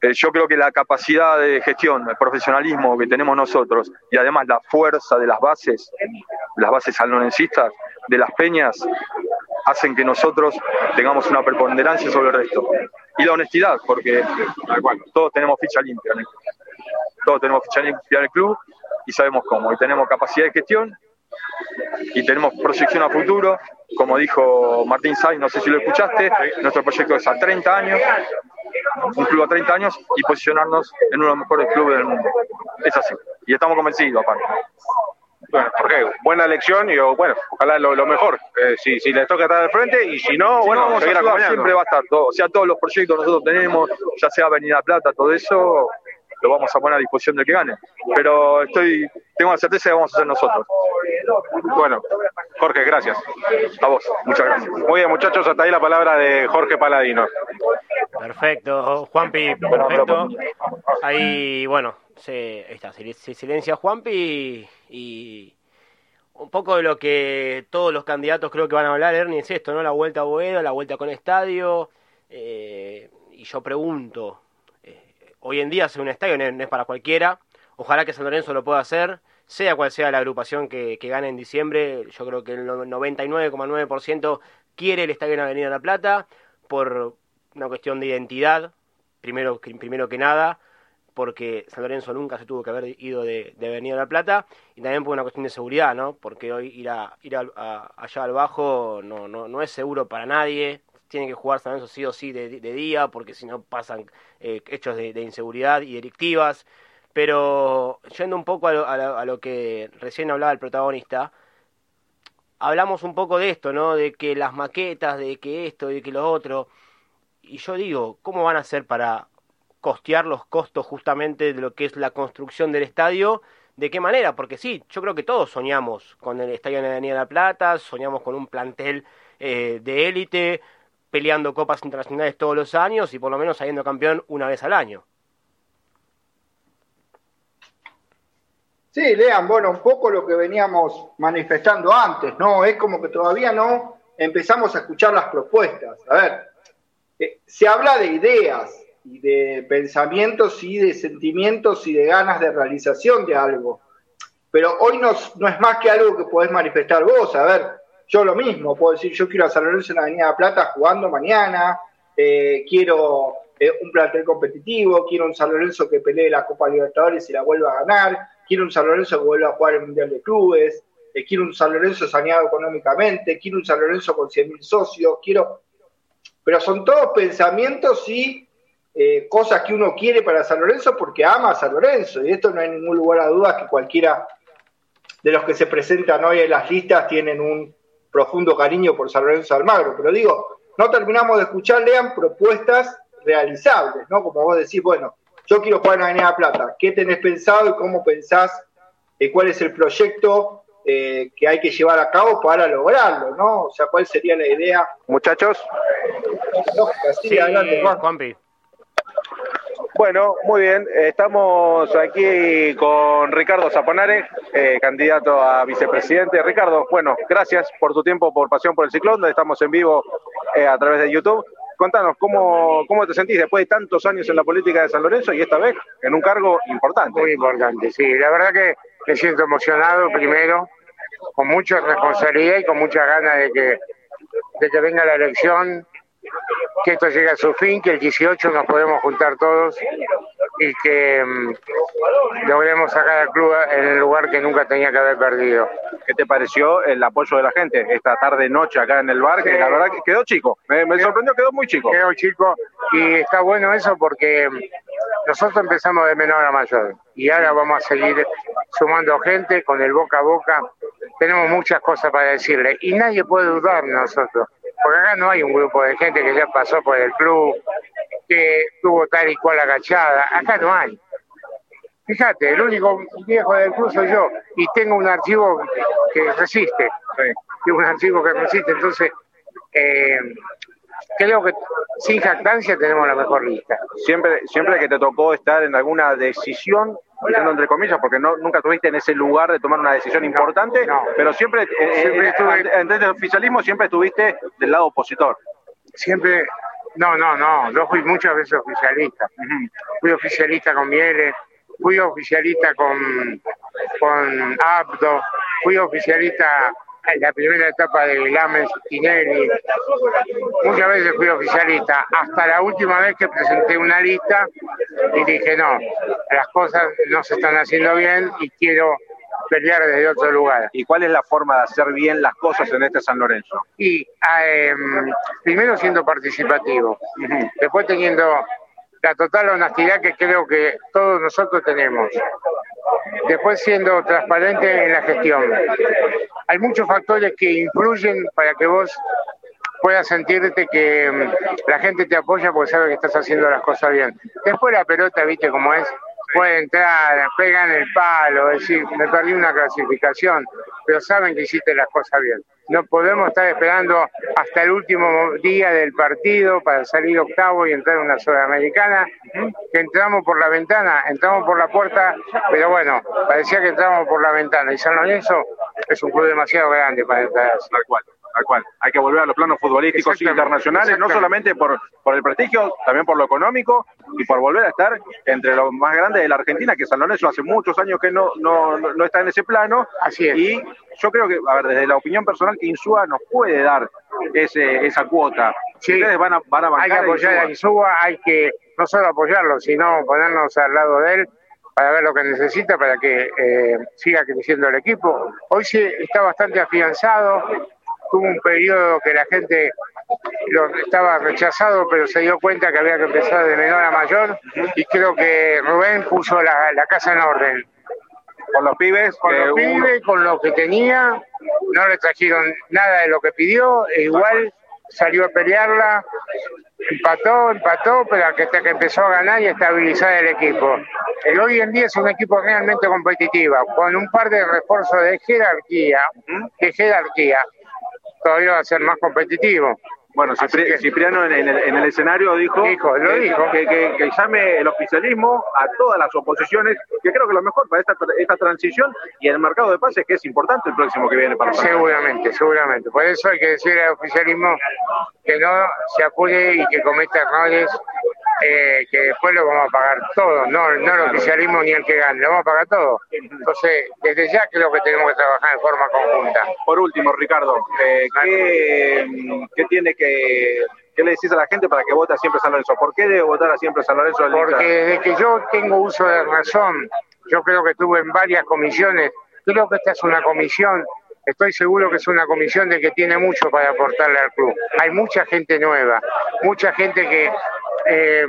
Eh, yo creo que la capacidad de gestión, el profesionalismo que tenemos nosotros y además la fuerza de las bases, las bases salonencistas, de las peñas, hacen que nosotros tengamos una preponderancia sobre el resto. Y la honestidad, porque todos tenemos ficha limpia, todos tenemos ficha limpia en el club y sabemos cómo. Y tenemos capacidad de gestión y tenemos proyección a futuro. Como dijo Martín Sainz, no sé si lo escuchaste, nuestro proyecto es a 30 años, un club a 30 años y posicionarnos en uno de los mejores clubes del mundo. Es así. Y estamos convencidos, aparte. Bueno, porque buena elección y bueno, ojalá lo, mejor. Eh, si, si les toca estar al frente y si no, bueno, vamos a siempre va a estar todo. O sea, todos los proyectos que nosotros tenemos, ya sea Avenida Plata, todo eso, lo vamos a poner a disposición del que gane. Pero estoy, tengo la certeza de que vamos a hacer nosotros. Bueno, Jorge, gracias. A vos, muchas gracias. Muy bien, muchachos, hasta ahí la palabra de Jorge Paladino. Perfecto, Juanpi, perfecto. Ahí, bueno, se, está, se silencia Juanpi y, un poco de lo que todos los candidatos creo que van a hablar, Ernie, es esto, ¿no? La vuelta a Boedo, la vuelta con estadio. Eh, y yo pregunto, hoy en día hacer un estadio no es para cualquiera. Ojalá que San Lorenzo lo pueda hacer. sea cual sea la agrupación que, que gane en diciembre, yo creo que el 99,9% quiere el estadio en Avenida La Plata por una cuestión de identidad, primero, primero que nada, porque San Lorenzo nunca se tuvo que haber ido de, de Avenida La Plata, y también por una cuestión de seguridad, ¿no? Porque hoy ir, a, ir allá al bajo no, no, no es seguro para nadie, tiene que jugar San Lorenzo sí o sí de, día, porque si no pasan eh, hechos de, inseguridad y delictivas. Pero yendo un poco a lo, que recién hablaba el protagonista, hablamos un poco de esto, ¿no? De que las maquetas, de que esto, de que lo otro. Y yo digo, ¿cómo van a hacer para costear los costos justamente de lo que es la construcción del estadio? ¿De qué manera? Porque sí, yo creo que todos soñamos con el estadio en Avenida de la Plata, soñamos con un plantel eh, de élite, peleando copas internacionales todos los años y por lo menos saliendo campeón una vez al año. Sí, lean, bueno, un poco lo que veníamos manifestando antes, ¿no? Es como que todavía no empezamos a escuchar las propuestas. A ver, eh, se habla de ideas y de pensamientos y de sentimientos y de ganas de realización de algo, pero hoy no, es más que algo que podés manifestar vos. A ver, yo lo mismo, puedo decir, yo quiero a San Lorenzo en la Avenida Plata jugando mañana, eh, quiero eh, un plantel competitivo, quiero un San Lorenzo que pelee la Copa Libertadores y la vuelva a ganar, quiero un San Lorenzo que vuelva a jugar el Mundial de Clubes, quiero un San Lorenzo saneado económicamente, quiero un San Lorenzo con 100.000 socios, quiero... Pero son todos pensamientos y cosas que uno quiere para San Lorenzo porque ama a San Lorenzo. Y esto no hay ningún lugar a dudas que cualquiera de los que se presentan hoy en las listas tienen un profundo cariño por San Lorenzo Almagro, pero digo, no terminamos de escuchar, lean propuestas realizables, ¿no? Como vos decís, bueno, yo quiero jugar en Avenida Plata, ¿qué tenés pensado y cómo pensás, eh, cuál es el proyecto eh, que hay que llevar a cabo para lograrlo, ¿no? O sea, ¿cuál sería la idea? Muchachos. sí, adelante, Juanpi. Bueno, muy bien. Estamos aquí con Ricardo Zaponare, eh, candidato a vicepresidente. Ricardo, bueno, gracias por tu tiempo, por Pasión por el Ciclón, estamos en vivo eh, a través de YouTube. Contanos, ¿cómo, ¿cómo te sentís después de tantos años en la política de San Lorenzo y esta vez en un cargo importante? Muy importante, sí. La verdad que me siento emocionado primero, con mucha responsabilidad y con muchas ganas de que, de que venga la elección que esto llegue a su fin, que el 18 nos podemos juntar todos y que mm, logremos sacar al club en el lugar que nunca tenía que haber perdido. ¿Qué te pareció el apoyo de la gente esta tarde noche acá en el bar? Que la verdad que quedó chico, me, me sorprendió, quedó muy chico. Quedó chico y está bueno eso porque mm, nosotros empezamos de menor a mayor y ahora vamos a seguir sumando gente con el boca a boca. Tenemos muchas cosas para decirle y nadie puede dudar de nosotros porque acá no hay un grupo de gente que ya pasó por el club, que tuvo tal y cual agachada, acá no hay. Fíjate, el único viejo del club soy yo y tengo un archivo que resiste, tengo un archivo que resiste, entonces eh, creo que sin jactancia tenemos la mejor lista. Siempre, siempre que te tocó estar en alguna decisión, diciendo entre comillas, porque no, nunca estuviste en ese lugar de tomar una decisión importante, pero siempre, eh, en, el oficialismo siempre estuviste del lado opositor. Siempre, no, no, no, yo fui muchas veces oficialista. Fui oficialista con Mieles, fui oficialista con, con Abdo, fui oficialista en la primera etapa de Lames Tinelli. Muchas veces fui oficialista, hasta la última vez que presenté una lista y dije, no, las cosas no se están haciendo bien y quiero pelear desde otro lugar. ¿Y cuál es la forma de hacer bien las cosas en este San Lorenzo? Y em, primero siendo participativo, después teniendo la total honestidad que creo que todos nosotros tenemos. Después siendo transparente en la gestión. Hay muchos factores que influyen para que vos puedas sentirte que mm, la gente te apoya porque sabe que estás haciendo las cosas bien. Después la pelota, viste cómo es, puede entrar, pegan el palo, decir, me perdí una clasificación, pero saben que hiciste las cosas bien. No podemos estar esperando hasta el último día del partido para salir octavo y entrar en una sudamericana, que entramos por la ventana, entramos por la puerta, pero bueno, parecía que entramos por la ventana. Y San Lorenzo es un club demasiado grande para entrar. Cual. Tal cual. Hay que volver a los planos futbolísticos internacionales, no solamente por, por el prestigio, también por lo económico y por volver a estar entre los más grandes de la Argentina, que San Lorenzo hace muchos años que no, no, no está en ese plano. Así es. Y yo creo que, a ver, desde la opinión personal, que Insúa nos puede dar ese, esa cuota. Sí. Ustedes van a, van a Hay que apoyar a. Insúa, hay que no solo apoyarlo, sino ponernos al lado de él para ver lo que necesita para que eh, siga creciendo el equipo. Hoy sí está bastante afianzado, tuvo un periodo que la gente lo estaba rechazado, pero se dio cuenta que había que empezar de menor a mayor y creo que Rubén puso la, la casa en orden. Con los pibes, Con eh, los uno- pibes, con lo que tenía, no le trajeron nada de lo que pidió, e igual salió a pelearla, empató, empató, pero hasta que empezó a ganar y a estabilizar el equipo. El hoy en día es un equipo realmente competitivo, con un par de refuerzos de jerarquía, de jerarquía, todavía va a ser más competitivo. Bueno, Cipri- Cipriano en el, en el escenario dijo, Dijo, lo que, dijo. Que, que- que llame el oficialismo a todas las oposiciones, que creo que lo mejor para esta, esta transición y el mercado de pases, que es importante el próximo que viene para. Seguramente, seguramente. Por eso hay que decirle al oficialismo que no se apure y que cometa errores, eh, que después lo vamos a pagar todo, no, no el oficialismo ni el que gane, lo vamos a pagar todo. Entonces, desde ya creo que tenemos que trabajar en forma conjunta. Por último, Ricardo, eh, ¿qué, qué tiene que, qué le decís a la gente para que vote a siempre San Lorenzo? ¿Por qué debe votar a siempre San Lorenzo? Porque desde que yo tengo uso de razón, yo creo que estuve en varias comisiones, creo que esta es una comisión, estoy seguro que es una comisión de que tiene mucho para aportarle al club. Hay mucha gente nueva, mucha gente que eh,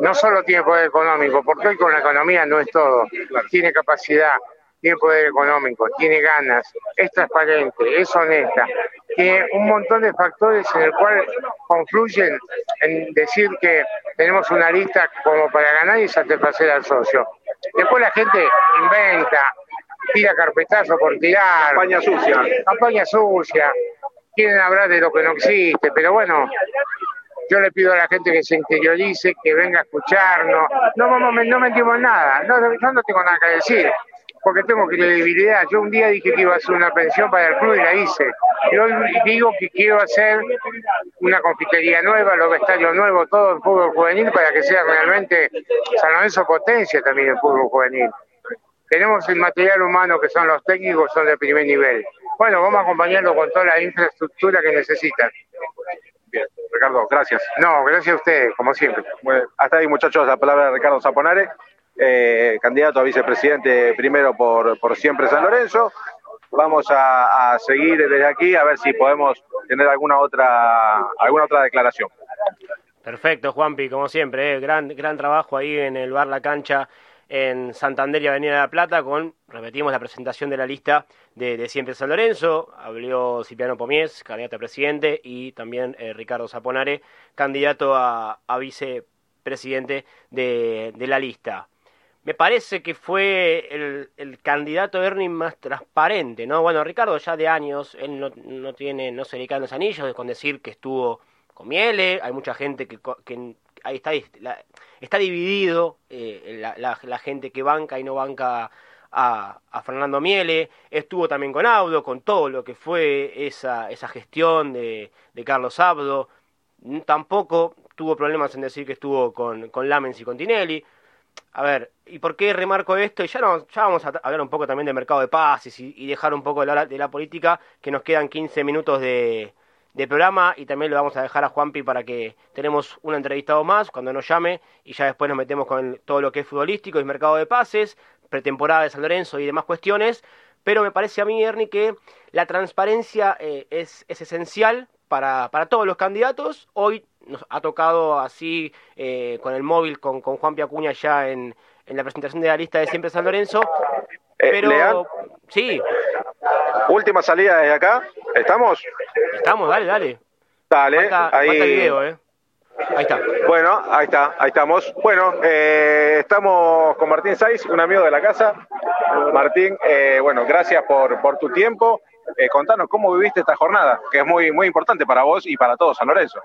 no solo tiene poder económico, porque hoy con la economía no es todo, tiene capacidad, tiene poder económico, tiene ganas, es transparente, es honesta, tiene un montón de factores en el cual confluyen en decir que tenemos una lista como para ganar y satisfacer al socio. Después la gente inventa, tira carpetazo por tirar, Campaña sucia. campaña sucia, quieren hablar de lo que no existe, pero bueno, yo le pido a la gente que se interiorice, que venga a escucharnos. No vamos, no mentimos en nada, no, yo no tengo nada que decir, porque tengo credibilidad. Yo un día dije que iba a hacer una pensión para el club y la hice. Y hoy digo que quiero hacer una confitería nueva, los vestuarios nuevos, todo el fútbol juvenil para que sea realmente San Lorenzo potencia también el fútbol juvenil. Tenemos el material humano que son los técnicos, son de primer nivel. Bueno, vamos a acompañarlo con toda la infraestructura que necesitan. Bien, Ricardo, gracias. No, gracias a ustedes, como siempre. Bueno, hasta ahí, muchachos, la palabra de Ricardo Zaponare, eh, candidato a vicepresidente primero por, por siempre San Lorenzo. Vamos a, a seguir desde aquí a ver si podemos tener alguna otra, alguna otra declaración. Perfecto, Juanpi, como siempre, eh, gran, gran trabajo ahí en el bar La Cancha en Santander y Avenida de la Plata con, repetimos, la presentación de la lista de, de Siempre San Lorenzo. Habló Cipriano Pomies, candidato a presidente, y también eh, Ricardo Zaponare, candidato a, vicepresidente de, de la lista. Me parece que fue el, el candidato Ernie más transparente, ¿no? Bueno, Ricardo ya de años, él no, no tiene, no se le caen los anillos con decir que estuvo con Miele, hay mucha gente que, que ahí está, la- está dividido eh, la, gente que banca y no banca a, Fernando Miele, estuvo también con Audo, con todo lo que fue esa, esa gestión de, Carlos Abdo, N- tampoco tuvo problemas en decir que estuvo con, con Lamens y con Tinelli. A ver, ¿y por qué remarco esto? Y ya, no, ya vamos a hablar un poco también del mercado de pases y, y dejar un poco de la, de la política, que nos quedan 15 minutos de, de programa y también lo vamos a dejar a Juanpi para que tenemos un entrevistado más cuando nos llame y ya después nos metemos con todo lo que es futbolístico y mercado de pases, pretemporada de San Lorenzo y demás cuestiones. Pero me parece a mí, Ernie, que la transparencia eh, es, es esencial para, para todos los candidatos. Hoy nos ha tocado así eh, con el móvil, con, con Juan Piacuña ya en, en la presentación de la lista de Siempre San Lorenzo. Eh, Pero sí, última salida desde acá. ¿Estamos? Estamos, dale, dale. Dale, Falta, ahí. falta video, ¿eh? Ahí está. Bueno, ahí está, ahí estamos. Bueno, eh, estamos con Martín Saiz, un amigo de la casa. Martín, eh, bueno, gracias por, por tu tiempo. Eh, contanos cómo viviste esta jornada, que es muy, muy importante para vos y para todos San Lorenzo.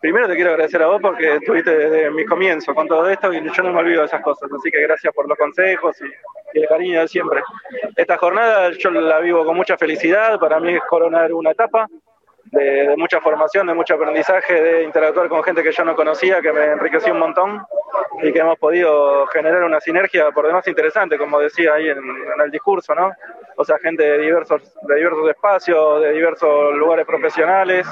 Primero te quiero agradecer a vos porque estuviste desde mi comienzo con todo esto y yo no me olvido de esas cosas, así que gracias por los consejos y, y el cariño de siempre. Esta jornada yo la vivo con mucha felicidad, para mí es coronar una etapa, de, mucha formación, de mucho aprendizaje, de interactuar con gente que yo no conocía, que me enriqueció un montón y que hemos podido generar una sinergia por demás interesante, como decía ahí en, el discurso, ¿no? O sea, gente de diversos, de diversos espacios, de diversos lugares profesionales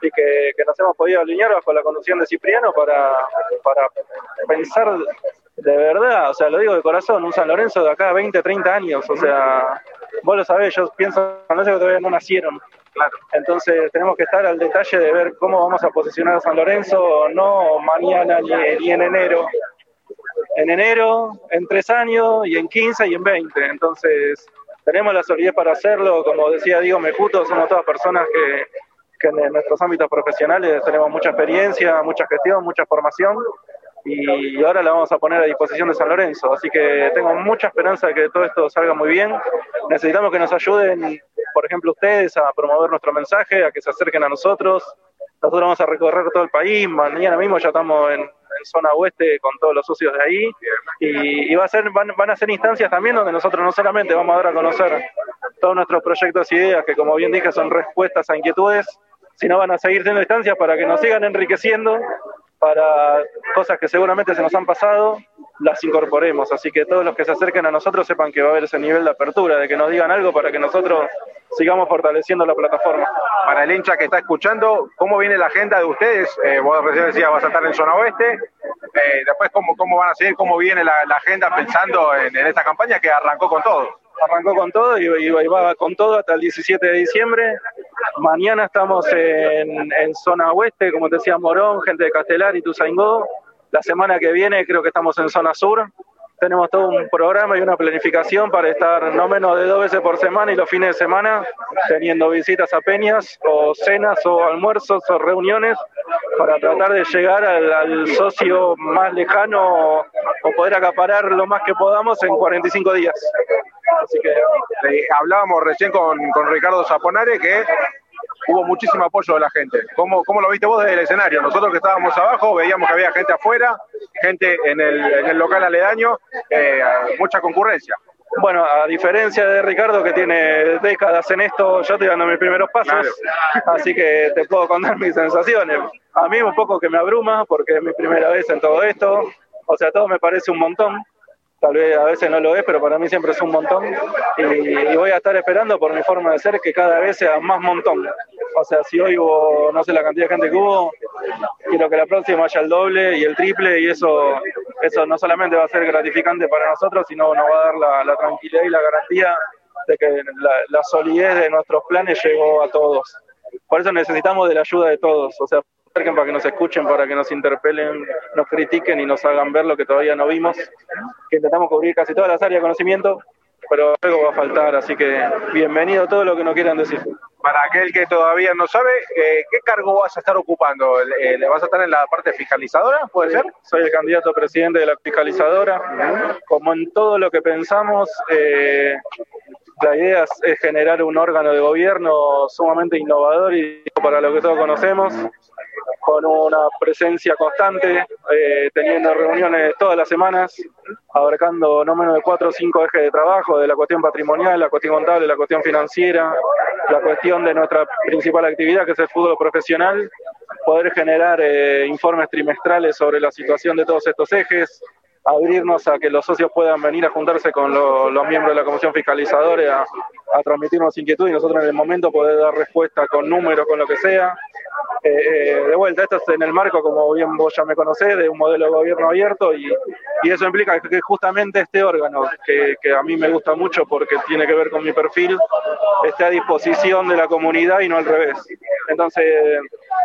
y que, nos hemos podido alinear bajo la conducción de Cipriano para, para pensar de verdad, o sea, lo digo de corazón, un San Lorenzo de acá a 20, 30 años, o sea, vos lo sabés, yo pienso en San que todavía no nacieron. Claro. Entonces tenemos que estar al detalle de ver cómo vamos a posicionar a San Lorenzo, no mañana ni, en enero. En enero, en tres años, y en 15 y en 20. Entonces tenemos la solidez para hacerlo. Como decía Diego Mejuto, somos todas personas que, que en nuestros ámbitos profesionales tenemos mucha experiencia, mucha gestión, mucha formación y ahora la vamos a poner a disposición de San Lorenzo. Así que tengo mucha esperanza de que todo esto salga muy bien. Necesitamos que nos ayuden, por ejemplo, ustedes a promover nuestro mensaje, a que se acerquen a nosotros. Nosotros vamos a recorrer todo el país. Mañana mismo ya estamos en, zona oeste con todos los socios de ahí. Y, va a ser, van, van, a ser instancias también donde nosotros no solamente vamos a dar a conocer todos nuestros proyectos y ideas, que como bien dije son respuestas a inquietudes, sino van a seguir siendo instancias para que nos sigan enriqueciendo para cosas que seguramente se nos han pasado, las incorporemos. Así que todos los que se acerquen a nosotros sepan que va a haber ese nivel de apertura, de que nos digan algo para que nosotros sigamos fortaleciendo la plataforma. Para el hincha que está escuchando, ¿cómo viene la agenda de ustedes? Eh, vos recién decías, vas a estar en zona oeste. Eh, después, ¿cómo, ¿cómo van a seguir? ¿Cómo viene la, agenda pensando en, esta campaña que arrancó con todo? Arrancó con todo y, y, va con todo hasta el 17 de diciembre. Mañana estamos en, zona oeste, como te decía Morón, gente de Castelar y Tuzaingó. La semana que viene creo que estamos en zona sur. Tenemos todo un programa y una planificación para estar no menos de dos veces por semana y los fines de semana teniendo visitas a peñas o cenas o almuerzos o reuniones para tratar de llegar al, socio más lejano o, poder acaparar lo más que podamos en 45 días. Así que eh, hablábamos recién con, con Ricardo Zaponare que hubo muchísimo apoyo de la gente. ¿Cómo, ¿Cómo, lo viste vos desde el escenario? Nosotros que estábamos abajo veíamos que había gente afuera, gente en el, en el local aledaño, eh, mucha concurrencia. Bueno, a diferencia de Ricardo que tiene décadas en esto, yo estoy dando mis primeros pasos, así que te puedo contar mis sensaciones. A mí un poco que me abruma porque es mi primera vez en todo esto, o sea, todo me parece un montón, tal vez a veces no lo es, pero para mí siempre es un montón. Y, voy a estar esperando por mi forma de ser que cada vez sea más montón. O sea, si hoy hubo, no sé la cantidad de gente que hubo, quiero que la próxima haya el doble y el triple y eso, eso no solamente va a ser gratificante para nosotros, sino nos va a dar la, tranquilidad y la garantía de que la, la solidez de nuestros planes llegó a todos. Por eso necesitamos de la ayuda de todos. O sea, para que nos escuchen, para que nos interpelen, nos critiquen y nos hagan ver lo que todavía no vimos. Que intentamos cubrir casi todas las áreas de conocimiento, pero algo va a faltar, así que bienvenido a todo lo que nos quieran decir. Para aquel que todavía no sabe, eh, ¿qué cargo vas a estar ocupando? ¿Le vas a estar en la parte fiscalizadora? ¿Puede ser? Soy el candidato a presidente de la fiscalizadora. Como en todo lo que pensamos, eh, la idea es generar un órgano de gobierno sumamente innovador y para lo que todos conocemos, con una presencia constante, eh, teniendo reuniones todas las semanas, abarcando no menos de cuatro o cinco ejes de trabajo, de la cuestión patrimonial, la cuestión contable, la cuestión financiera, la cuestión de nuestra principal actividad, que es el fútbol profesional, poder generar eh, informes trimestrales sobre la situación de todos estos ejes, abrirnos a que los socios puedan venir a juntarse con los miembros de la comisión fiscalizadora a, transmitirnos inquietud y nosotros en el momento poder dar respuesta con números, con lo que sea, eh, eh, de vuelta, esto es en el marco, como bien vos ya me conocés, de un modelo de gobierno abierto y, eso implica que justamente este órgano, que, a mí me gusta mucho porque tiene que ver con mi perfil, esté a disposición de la comunidad y no al revés. Entonces,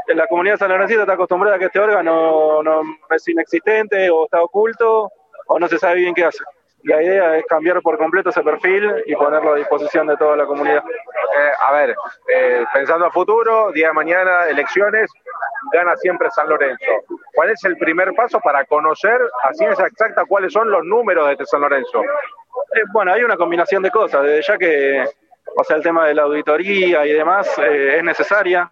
la comunidad sanlorencita está acostumbrada a que este órgano no es inexistente o está oculto o no se sabe bien qué hace. La idea es cambiar por completo ese perfil y ponerlo a disposición de toda la comunidad. Eh, a ver, eh, pensando a futuro, día de mañana, elecciones, gana siempre San Lorenzo. ¿Cuál es el primer paso para conocer a ciencia exacta cuáles son los números de este San Lorenzo? Eh, bueno, hay una combinación de cosas, desde ya que, o sea, el tema de la auditoría y demás es necesaria.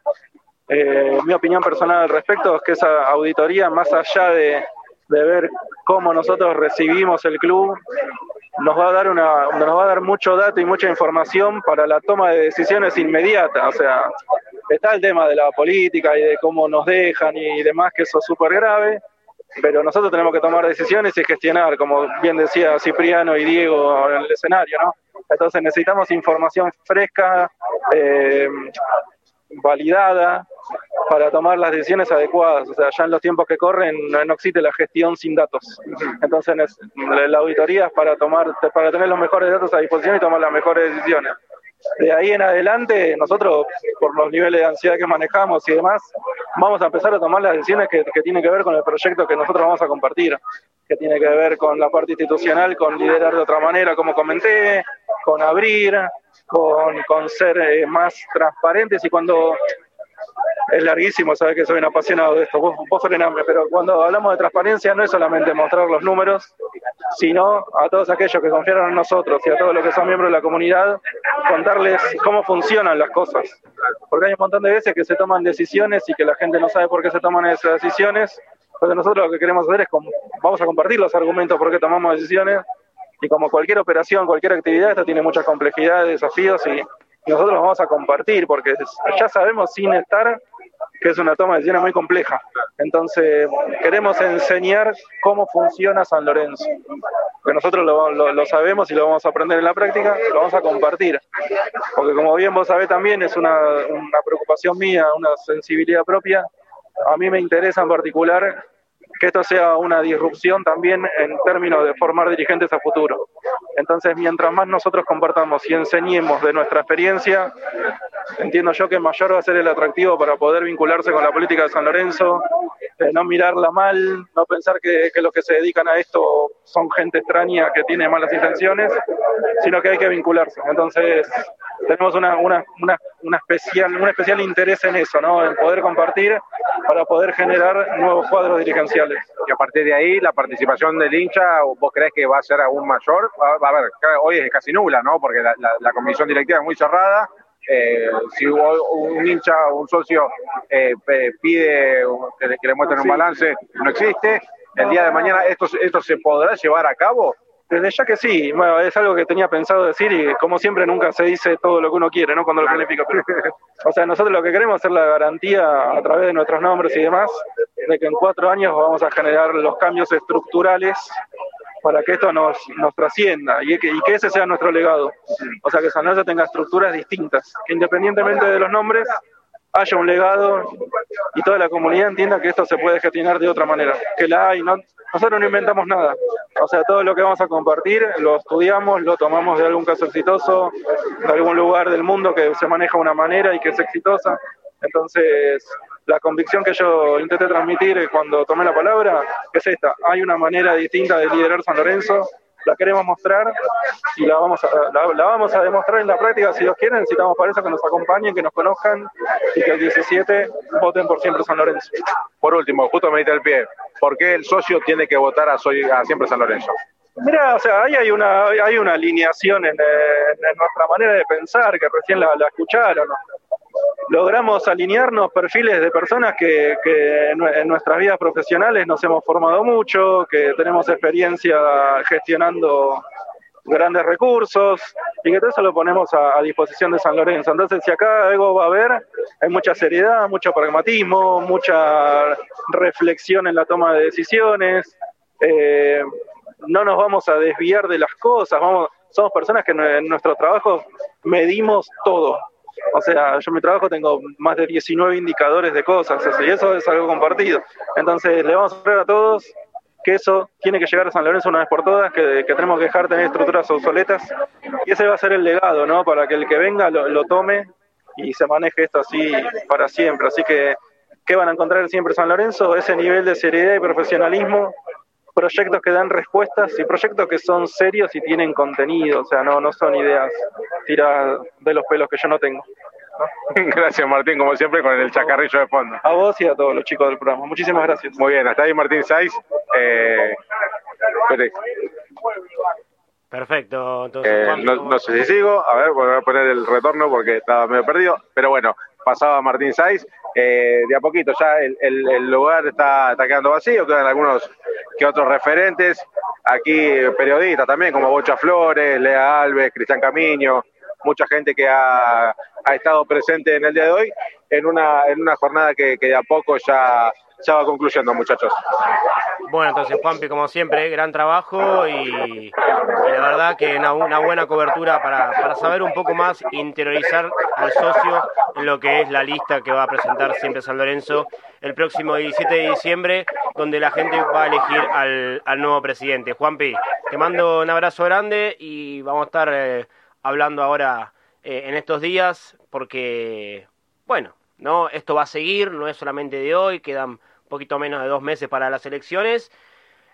mi opinión personal al respecto es que esa auditoría, más allá de, de ver cómo nosotros recibimos el club, nos va a dar una, nos va a dar mucho dato y mucha información para la toma de decisiones inmediatas. O sea, está el tema de la política y de cómo nos dejan y demás, que eso es súper grave, pero nosotros tenemos que tomar decisiones y gestionar, como bien decía Cipriano y Diego en el escenario, ¿no? Entonces necesitamos información fresca, eh, validada, para tomar las decisiones adecuadas. O sea, ya en los tiempos que corren no, existe la gestión sin datos. Entonces, la auditoría es para, tomar, para tener los mejores datos a disposición y tomar las mejores decisiones. De ahí en adelante, nosotros, por los niveles de ansiedad que manejamos y demás, vamos a empezar a tomar las decisiones que, que tienen que ver con el proyecto que nosotros vamos a compartir, que tiene que ver con la parte institucional, con liderar de otra manera, como comenté, con abrir, con, con ser eh, más transparentes y cuando es larguísimo, sabes que soy un apasionado de esto, vos, vos frename, pero cuando hablamos de transparencia no es solamente mostrar los números, sino a todos aquellos que confiaron en nosotros y a todos los que son miembros de la comunidad, contarles cómo funcionan las cosas. Porque hay un montón de veces que se toman decisiones y que la gente no sabe por qué se toman esas decisiones. Entonces nosotros lo que queremos hacer es, vamos a compartir los argumentos por qué tomamos decisiones y como cualquier operación, cualquier actividad, esto tiene muchas complejidades, desafíos y nosotros vamos a compartir porque ya sabemos sin estar que es una toma de decisiones muy compleja. Entonces, queremos enseñar cómo funciona San Lorenzo. Que nosotros lo, sabemos y lo vamos a aprender en la práctica, lo vamos a compartir. Porque como bien vos sabés también, es una, una preocupación mía, una sensibilidad propia. A mí me interesa en particular que esto sea una disrupción también en términos de formar dirigentes a futuro. Entonces, mientras más nosotros compartamos y enseñemos de nuestra experiencia, entiendo yo que mayor va a ser el atractivo para poder vincularse con la política de San Lorenzo, no mirarla mal, no pensar que, que, los que se dedican a esto son gente extraña que tiene malas intenciones, sino que hay que vincularse. Entonces, tenemos una, una, una, una especial, un especial interés en eso, ¿no? en poder compartir para poder generar nuevos cuadros dirigenciales. Y a partir de ahí, la participación del hincha, ¿vos crees que va a ser aún mayor? A, ver, hoy es casi nula, ¿no? Porque la, la, comisión directiva es muy cerrada. Eh, si un hincha o un socio eh, pide que le muestren un balance, no existe. El día de mañana, ¿esto, ¿esto se podrá llevar a cabo? Desde ya que sí, bueno, es algo que tenía pensado decir y como siempre nunca se dice todo lo que uno quiere, ¿no? Cuando lo planifica. o sea, nosotros lo que queremos es hacer la garantía a través de nuestros nombres y demás, de que en cuatro años vamos a generar los cambios estructurales para que esto nos, nos trascienda y que, y que ese sea nuestro legado. O sea, que San Lorenzo tenga estructuras distintas, que independientemente de los nombres, haya un legado y toda la comunidad entienda que esto se puede gestionar de otra manera, que la hay, no, nosotros no inventamos nada, o sea, todo lo que vamos a compartir lo estudiamos, lo tomamos de algún caso exitoso, de algún lugar del mundo que se maneja de una manera y que es exitosa, entonces la convicción que yo intenté transmitir cuando tomé la palabra es esta, hay una manera distinta de liderar San Lorenzo, la queremos mostrar y la vamos a, la, vamos a demostrar en la práctica si Dios quiere. Necesitamos para eso que nos acompañen, que nos conozcan y que el 17 voten por siempre San Lorenzo. Por último, justo me diste el pie, ¿por qué el socio tiene que votar a, soy, a siempre San Lorenzo? Mira, o sea, ahí hay una, hay una alineación en, nuestra manera de pensar que recién la, la escucharon logramos alinearnos perfiles de personas que, en nuestras vidas profesionales nos hemos formado mucho, que tenemos experiencia gestionando grandes recursos y que todo eso lo ponemos a, disposición de San Lorenzo. Entonces, si acá algo va a haber, hay mucha seriedad, mucho pragmatismo, mucha reflexión en la toma de decisiones. Eh, no nos vamos a desviar de las cosas, somos personas que en nuestro trabajo medimos todo, o sea, yo en mi trabajo tengo más de 19 indicadores de cosas, y eso es algo compartido. Entonces, le vamos a mostrar a todos que eso tiene que llegar a San Lorenzo una vez por todas, que, tenemos que dejar de tener estructuras obsoletas, y ese va a ser el legado, ¿no? Para que el que venga lo, lo tome y se maneje esto así para siempre. Así que, ¿qué van a encontrar siempre San Lorenzo? Ese nivel de seriedad y profesionalismo proyectos que dan respuestas y proyectos que son serios y tienen contenido, o sea, no, no son ideas tiradas de los pelos que yo no tengo. Gracias Martín, como siempre, con el chacarrillo de fondo. A vos y a todos los chicos del programa. Muchísimas gracias. Muy bien, hasta ahí Martín Saiz. Eh, Perfecto, entonces. Eh, no, sé si sigo, a ver, voy a poner el retorno porque estaba medio perdido, pero bueno, pasaba Martín Saiz. Eh, de a poquito ya el, el, lugar está, está, quedando vacío, quedan algunos que otros referentes. Aquí periodistas también, como Bocha Flores, Lea Alves, Cristian Camiño, mucha gente que ha, ha, estado presente en el día de hoy, en una, en una jornada que, que de a poco ya, ya va concluyendo, muchachos. Bueno, entonces, Juanpi, como siempre, gran trabajo y, la verdad que una, buena cobertura para, para, saber un poco más, interiorizar al socio en lo que es la lista que va a presentar siempre San Lorenzo el próximo 17 de diciembre, donde la gente va a elegir al, al nuevo presidente. Juanpi, te mando un abrazo grande y vamos a estar eh, hablando ahora eh, en estos días, porque, bueno, no, esto va a seguir, no es solamente de hoy, quedan un poquito menos de dos meses para las elecciones.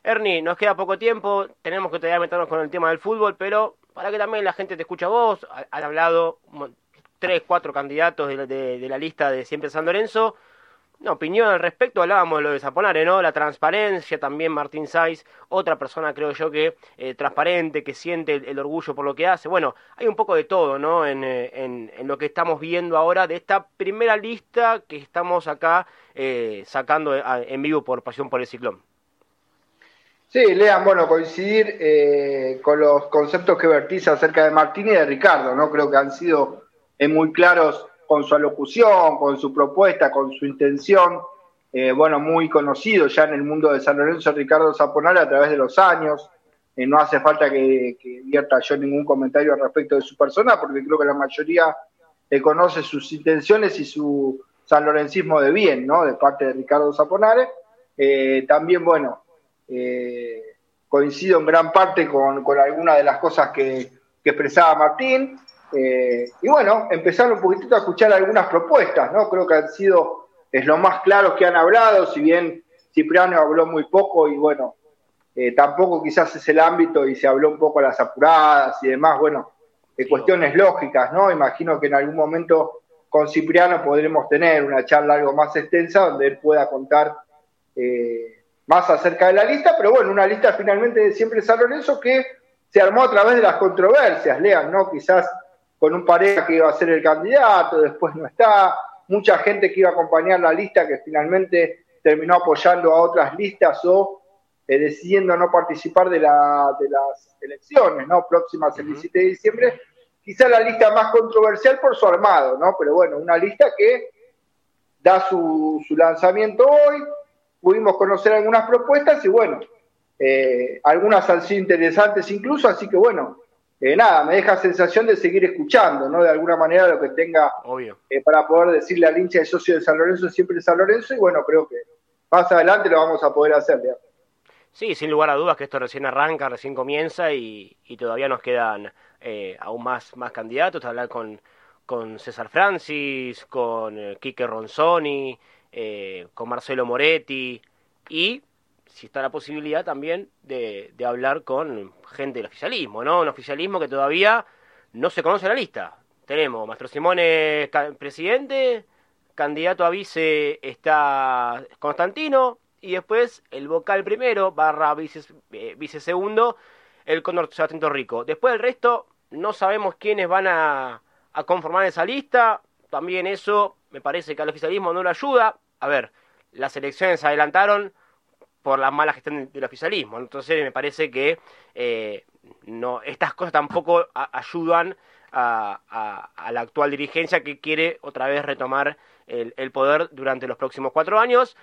Ernie, nos queda poco tiempo, tenemos que todavía meternos con el tema del fútbol, pero para que también la gente te escuche a vos, han hablado tres, cuatro candidatos de, de, de la lista de Siempre San Lorenzo. Una opinión al respecto, hablábamos de lo de Zaponare, ¿no? La transparencia, también Martín Saiz, otra persona creo yo que eh, transparente, que siente el, orgullo por lo que hace. Bueno, hay un poco de todo, ¿no? En, eh, en, en, lo que estamos viendo ahora de esta primera lista que estamos acá eh, sacando en vivo por Pasión por el Ciclón. Sí, Lean, bueno, coincidir eh, con los conceptos que vertís acerca de Martín y de Ricardo, ¿no? Creo que han sido muy claros con su alocución, con su propuesta, con su intención, eh, bueno, muy conocido ya en el mundo de San Lorenzo, Ricardo Zaponal a través de los años. Eh, no hace falta que, que, yo ningún comentario al respecto de su persona, porque creo que la mayoría eh, conoce sus intenciones y su sanlorencismo de bien, ¿no? De parte de Ricardo Zaponare. También, bueno, coincido en gran parte con, con algunas de las cosas que, que expresaba Martín. Eh, y bueno, empezar un poquitito a escuchar algunas propuestas, ¿no? Creo que han sido es lo más claros que han hablado, si bien Cipriano habló muy poco y bueno, eh, tampoco quizás es el ámbito y se habló un poco a las apuradas y demás, bueno, eh, cuestiones lógicas, ¿no? Imagino que en algún momento con Cipriano podremos tener una charla algo más extensa donde él pueda contar eh, más acerca de la lista, pero bueno, una lista finalmente de siempre San Lorenzo que se armó a través de las controversias, lean, ¿no? Quizás con un pareja que iba a ser el candidato, después no está, mucha gente que iba a acompañar la lista que finalmente terminó apoyando a otras listas o eh, decidiendo no participar de, la, de las elecciones ¿no? próximas el 17 de diciembre. Quizá la lista más controversial por su armado, ¿no? pero bueno, una lista que da su, su lanzamiento hoy, pudimos conocer algunas propuestas y bueno, eh, algunas han sido interesantes incluso, así que bueno, eh, nada, me deja sensación de seguir escuchando, ¿no? De alguna manera lo que tenga eh, para poder decirle al hincha de socio de San Lorenzo siempre de San Lorenzo y bueno, creo que más adelante lo vamos a poder hacer. ¿ya? Sí, sin lugar a dudas que esto recién arranca, recién comienza y, y todavía nos quedan eh, aún más, más candidatos, hablar con, con César Francis, con Quique Ronzoni, eh, con Marcelo Moretti y si está la posibilidad también de, de, hablar con gente del oficialismo, ¿no? Un oficialismo que todavía no se conoce la lista. Tenemos Mastro Simone presidente, candidato a vice está Constantino, y después el vocal primero, barra vice, eh, vice segundo, el Condor Atento Rico. Después el resto, no sabemos quiénes van a, a conformar esa lista. También eso me parece que al oficialismo no lo ayuda. A ver, las elecciones se adelantaron por la mala gestión del oficialismo. Entonces me parece que eh, no, estas cosas tampoco ayudan a, la actual dirigencia que quiere otra vez retomar el, poder durante los próximos cuatro años.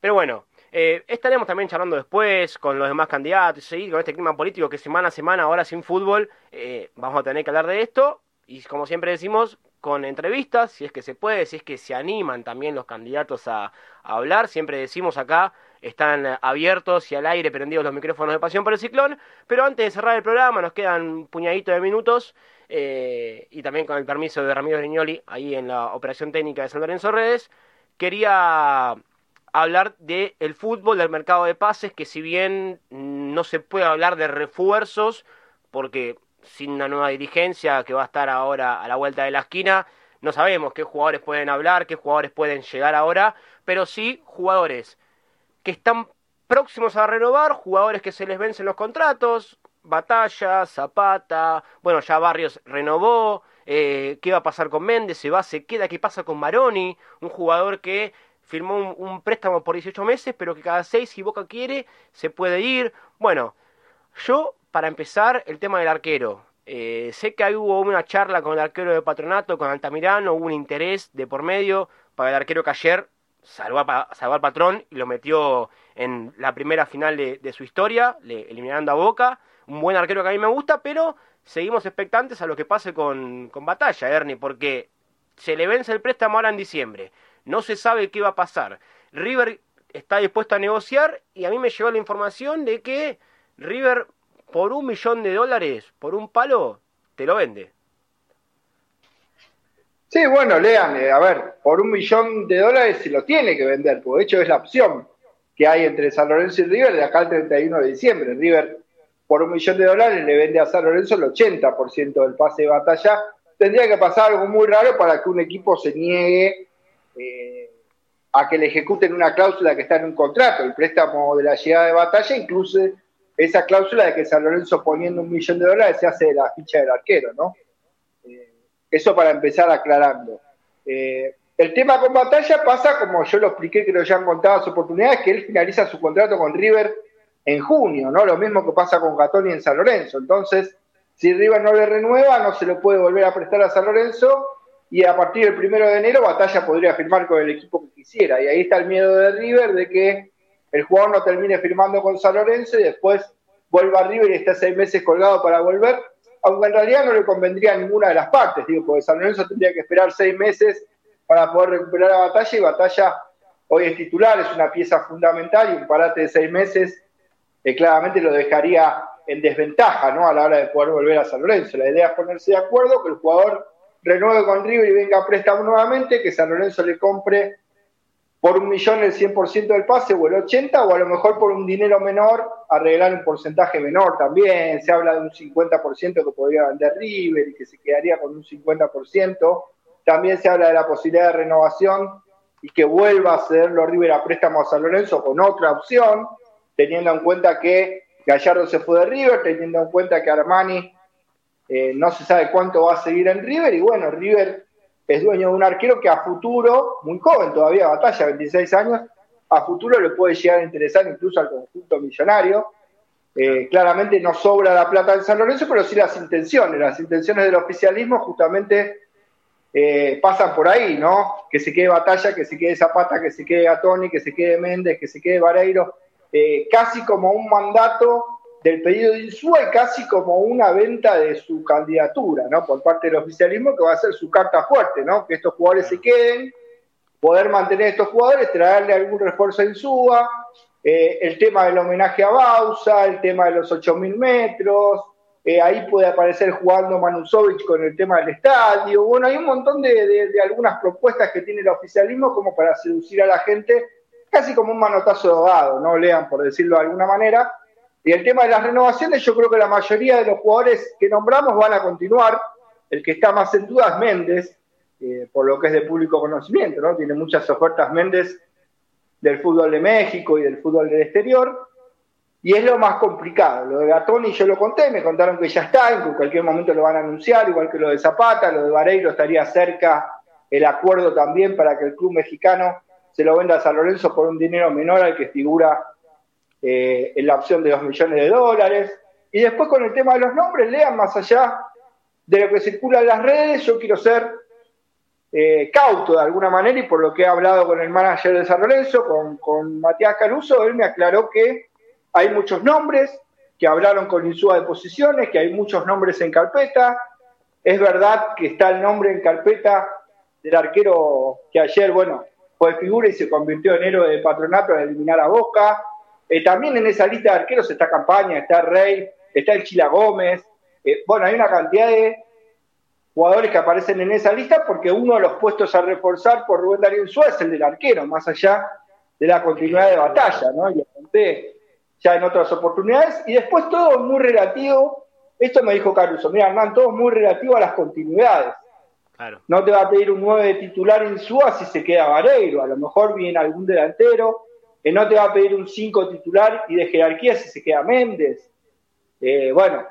Pero bueno, eh, estaremos también charlando después con los demás candidatos, ¿sí? con este clima político que semana a semana, ahora sin fútbol, eh, vamos a tener que hablar de esto. Y como siempre decimos, con entrevistas, si es que se puede, si es que se animan también los candidatos a hablar. Siempre decimos acá, están abiertos y al aire prendidos los micrófonos de Pasión por el Ciclón. Pero antes de cerrar el programa, nos quedan un puñadito de minutos. Eh, y también con el permiso de Ramiro Riñoli, ahí en la operación técnica de San Lorenzo Redes, quería hablar del el fútbol, del mercado de pases, que si bien no se puede hablar de refuerzos, porque sin una nueva dirigencia que va a estar ahora a la vuelta de la esquina, no sabemos qué jugadores pueden hablar, qué jugadores pueden llegar ahora, pero sí jugadores que están próximos a renovar, jugadores que se les vencen los contratos, Batalla, Zapata, bueno, ya Barrios renovó, eh, qué va a pasar con Méndez, se va, se queda, qué pasa con Maroni, un jugador que firmó un, préstamo por 18 meses, pero que cada 6, si Boca quiere, se puede ir. Bueno, yo, para empezar, el tema del arquero. Eh, sé que ahí hubo una charla con el arquero de Patronato, con Altamirano, hubo un interés de por medio para el arquero que ayer salvó, al patrón y lo metió en la primera final de, su historia, le, eliminando a Boca. Un buen arquero que a mí me gusta, pero seguimos expectantes a lo que pase con, con Batalla, Ernie, porque se le vence el préstamo ahora en diciembre. No se sabe qué va a pasar. River está dispuesto a negociar y a mí me llegó la información de que River por un millón de dólares, por un palo, te lo vende. Sí, bueno, lean, eh, a ver, por un millón de dólares se lo tiene que vender, porque de hecho es la opción que hay entre San Lorenzo y River de acá al 31 de diciembre. River por un millón de dólares le vende a San Lorenzo el 80% del pase de batalla. Tendría que pasar algo muy raro para que un equipo se niegue eh, a que le ejecuten una cláusula que está en un contrato. El préstamo de la llegada de batalla incluso esa cláusula de que San Lorenzo poniendo un millón de dólares se hace de la ficha del arquero, ¿no? Eso para empezar aclarando. Eh, el tema con Batalla pasa, como yo lo expliqué, que lo ya han contado su oportunidades, que él finaliza su contrato con River en junio, ¿no? Lo mismo que pasa con Gatoni en San Lorenzo. Entonces, si River no le renueva, no se lo puede volver a prestar a San Lorenzo y a partir del primero de enero Batalla podría firmar con el equipo que quisiera. Y ahí está el miedo de River de que el jugador no termine firmando con San Lorenzo y después vuelva a River y esté seis meses colgado para volver, aunque en realidad no le convendría a ninguna de las partes, digo, porque San Lorenzo tendría que esperar seis meses para poder recuperar a Batalla y Batalla hoy es titular, es una pieza fundamental y un parate de seis meses eh, claramente lo dejaría en desventaja ¿no? a la hora de poder volver a San Lorenzo. La idea es ponerse de acuerdo, que el jugador renueve con River y venga a préstamo nuevamente, que San Lorenzo le compre por un millón el 100% del pase o el 80% o a lo mejor por un dinero menor arreglar un porcentaje menor también. Se habla de un 50% que podría vender River y que se quedaría con un 50%. También se habla de la posibilidad de renovación y que vuelva a cederlo River a préstamo a San Lorenzo con otra opción, teniendo en cuenta que Gallardo se fue de River, teniendo en cuenta que Armani eh, no se sabe cuánto va a seguir en River y bueno, River es dueño de un arquero que a futuro, muy joven todavía, batalla, 26 años, a futuro le puede llegar a interesar incluso al conjunto millonario. Eh, claramente no sobra la plata en San Lorenzo, pero sí las intenciones. Las intenciones del oficialismo justamente eh, pasan por ahí, ¿no? Que se quede Batalla, que se quede Zapata, que se quede Atoni, que se quede Méndez, que se quede Vareiro, eh, casi como un mandato del pedido de Insúa y casi como una venta de su candidatura, ¿no? Por parte del oficialismo, que va a ser su carta fuerte, ¿no? Que estos jugadores se queden, poder mantener a estos jugadores, traerle algún refuerzo a Insúa, eh, el tema del homenaje a Bausa, el tema de los 8.000 metros, eh, ahí puede aparecer jugando Manusovic con el tema del estadio, bueno, hay un montón de, algunas propuestas que tiene el oficialismo como para seducir a la gente, casi como un manotazo de ahogado, ¿no? Lean, por decirlo de alguna manera, y el tema de las renovaciones, yo creo que la mayoría de los jugadores que nombramos van a continuar. El que está más en duda es Méndez, eh, por lo que es de público conocimiento, ¿no? Tiene muchas ofertas Méndez del fútbol de México y del fútbol del exterior. Y es lo más complicado. Lo de Gatoni yo lo conté, me contaron que ya está, en cualquier momento lo van a anunciar, igual que lo de Zapata, lo de Vareiro estaría cerca el acuerdo también para que el club mexicano se lo venda a San Lorenzo por un dinero menor al que figura eh, en la opción de 2 millones de dólares. Y después con el tema de los nombres, lean más allá de lo que circula en las redes, yo quiero ser eh, cauto de alguna manera y por lo que he hablado con el manager de San Lorenzo, con, con Matías Caruso, él me aclaró que hay muchos nombres, que hablaron con Insúa de posiciones, que hay muchos nombres en carpeta. Es verdad que está el nombre en carpeta del arquero que ayer, bueno, fue figura y se convirtió en héroe de patronato al eliminar a Boca. Eh, también en esa lista de arqueros está Campaña, está Rey, está el Chila Gómez. Eh, bueno, hay una cantidad de jugadores que aparecen en esa lista porque uno de los puestos a reforzar por Rubén Darío Insúa es el del arquero, más allá de la continuidad de batalla, ¿no? Y apunté ya en otras oportunidades. Y después todo muy relativo, esto me dijo Caruso, mira Hernán, todo muy relativo a las continuidades. No te va a pedir un 9 de titular Insúa si se queda Vareiro, a lo mejor viene algún delantero, no te va a pedir un 5 titular y de jerarquía si se queda Méndez. Eh, bueno,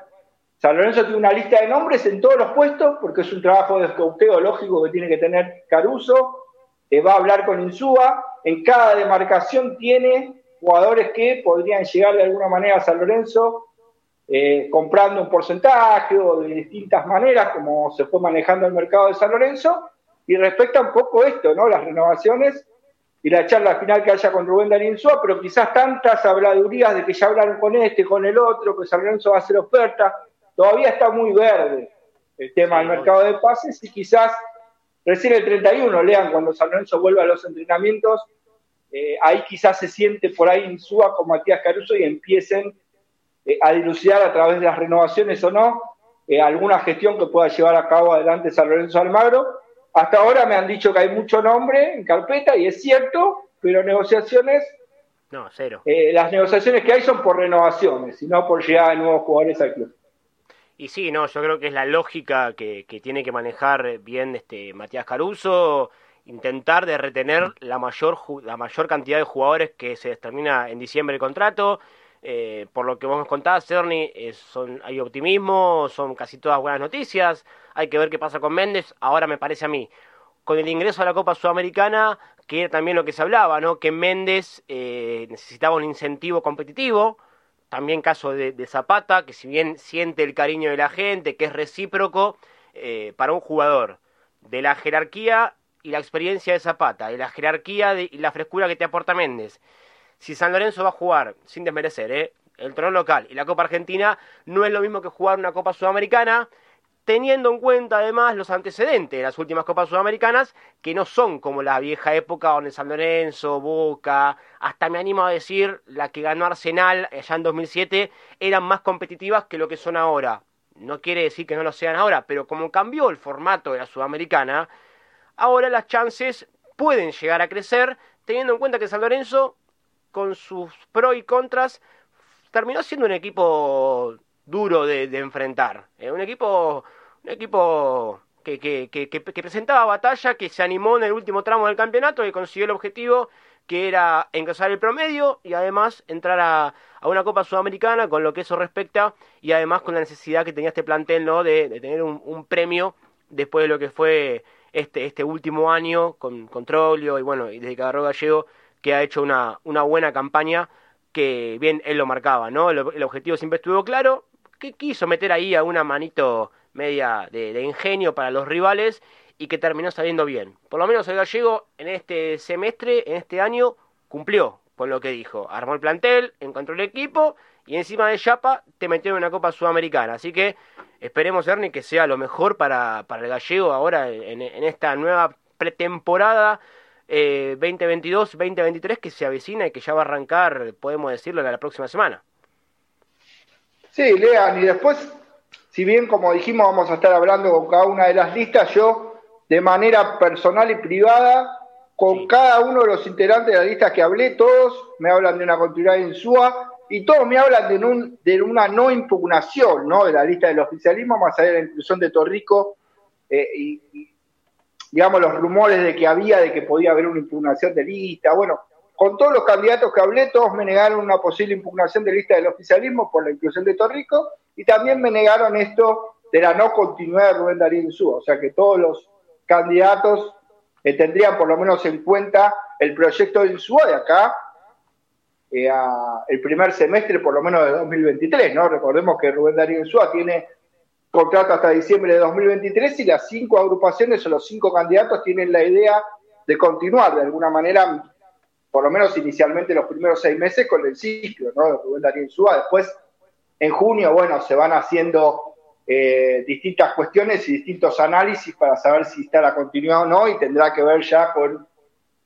San Lorenzo tiene una lista de nombres en todos los puestos, porque es un trabajo de escauteo lógico que tiene que tener Caruso. Va a hablar con Insúa. En cada demarcación tiene jugadores que podrían llegar de alguna manera a San Lorenzo eh, comprando un porcentaje o de distintas maneras, como se fue manejando el mercado de San Lorenzo, y respecta un poco esto, ¿no? Las renovaciones y la charla final que haya con Rubén Darín Insúa, pero quizás tantas habladurías de que ya hablaron con este, con el otro, que San Lorenzo va a hacer oferta, todavía está muy verde el tema del mercado de pases y quizás recién el 31, lean, cuando San Lorenzo vuelva a los entrenamientos, eh, ahí quizás se siente por ahí Insúa con Matías Caruso y empiecen eh, a dilucidar a través de las renovaciones o no eh, alguna gestión que pueda llevar a cabo adelante San Lorenzo Almagro hasta ahora me han dicho que hay mucho nombre en carpeta y es cierto, pero negociaciones. No, cero. Las negociaciones que hay son por renovaciones y no por llegar de nuevos jugadores al club. Y sí, no, yo creo que es la lógica que, tiene que manejar bien este Matías Caruso, intentar de retener la mayor, la mayor cantidad de jugadores que se termina en diciembre el contrato. Eh, por lo que vos me contabas, Cerny, son, hay optimismo, son casi todas buenas noticias. Hay que ver qué pasa con Méndez. Ahora me parece a mí, con el ingreso a la Copa Sudamericana, que era también lo que se hablaba, ¿no? Que Méndez eh, necesitaba un incentivo competitivo. También caso de, Zapata, que si bien siente el cariño de la gente, que es recíproco, eh, para un jugador de la jerarquía y la experiencia de Zapata, de la jerarquía y la frescura que te aporta Méndez. Si San Lorenzo va a jugar, sin desmerecer, ¿eh? el trono local y la Copa Argentina, no es lo mismo que jugar una Copa Sudamericana teniendo en cuenta además los antecedentes de las últimas Copas Sudamericanas, que no son como la vieja época donde San Lorenzo, Boca, hasta me animo a decir la que ganó Arsenal allá en 2007, eran más competitivas que lo que son ahora. No quiere decir que no lo sean ahora, pero como cambió el formato de la Sudamericana, ahora las chances pueden llegar a crecer, teniendo en cuenta que San Lorenzo, con sus pros y contras, terminó siendo un equipo duro de, enfrentar. Eh, un equipo, un equipo que, que, que, presentaba batalla, que se animó en el último tramo del campeonato, y consiguió el objetivo que era engrosar el promedio y además entrar a, una Copa Sudamericana con lo que eso respecta y además con la necesidad que tenía este plantel ¿no? de, tener un, premio después de lo que fue este, este último año con, con y bueno, y desde Cagarro Gallego que ha hecho una, una buena campaña que bien él lo marcaba, ¿no? el objetivo siempre estuvo claro, que quiso meter ahí a una manito media de, ingenio para los rivales y que terminó saliendo bien. Por lo menos el gallego en este semestre, en este año, cumplió con lo que dijo. Armó el plantel, encontró el equipo y encima de Chapa te metió en una Copa Sudamericana. Así que esperemos, Ernie, que sea lo mejor para, para el gallego ahora en, esta nueva pretemporada eh, 2022-2023 que se avecina y que ya va a arrancar, podemos decirlo, la próxima semana. Sí, lean, y después, si bien como dijimos vamos a estar hablando con cada una de las listas, yo de manera personal y privada, con cada uno de los integrantes de la lista que hablé, todos me hablan de una continuidad en SUA y todos me hablan de, un, de una no impugnación ¿no? de la lista del oficialismo, más allá de la inclusión de Torrico eh, y, y, digamos, los rumores de que había, de que podía haber una impugnación de lista. Bueno, con todos los candidatos que hablé, todos me negaron una posible impugnación de lista del oficialismo por la inclusión de Torrico y también me negaron esto de la no continuidad de Rubén Darío Insúa. O sea que todos los candidatos eh, tendrían por lo menos en cuenta el proyecto de Insúa de acá eh, el primer semestre por lo menos de 2023, ¿no? Recordemos que Rubén Darío Insúa tiene contrato hasta diciembre de 2023 y las cinco agrupaciones o los cinco candidatos tienen la idea de continuar de alguna manera por lo menos inicialmente los primeros seis meses con el ciclo, ¿no? De Rubén Darío Insúa. Después, en junio, bueno, se van haciendo eh, distintas cuestiones y distintos análisis para saber si está la continuidad o no y tendrá que ver ya con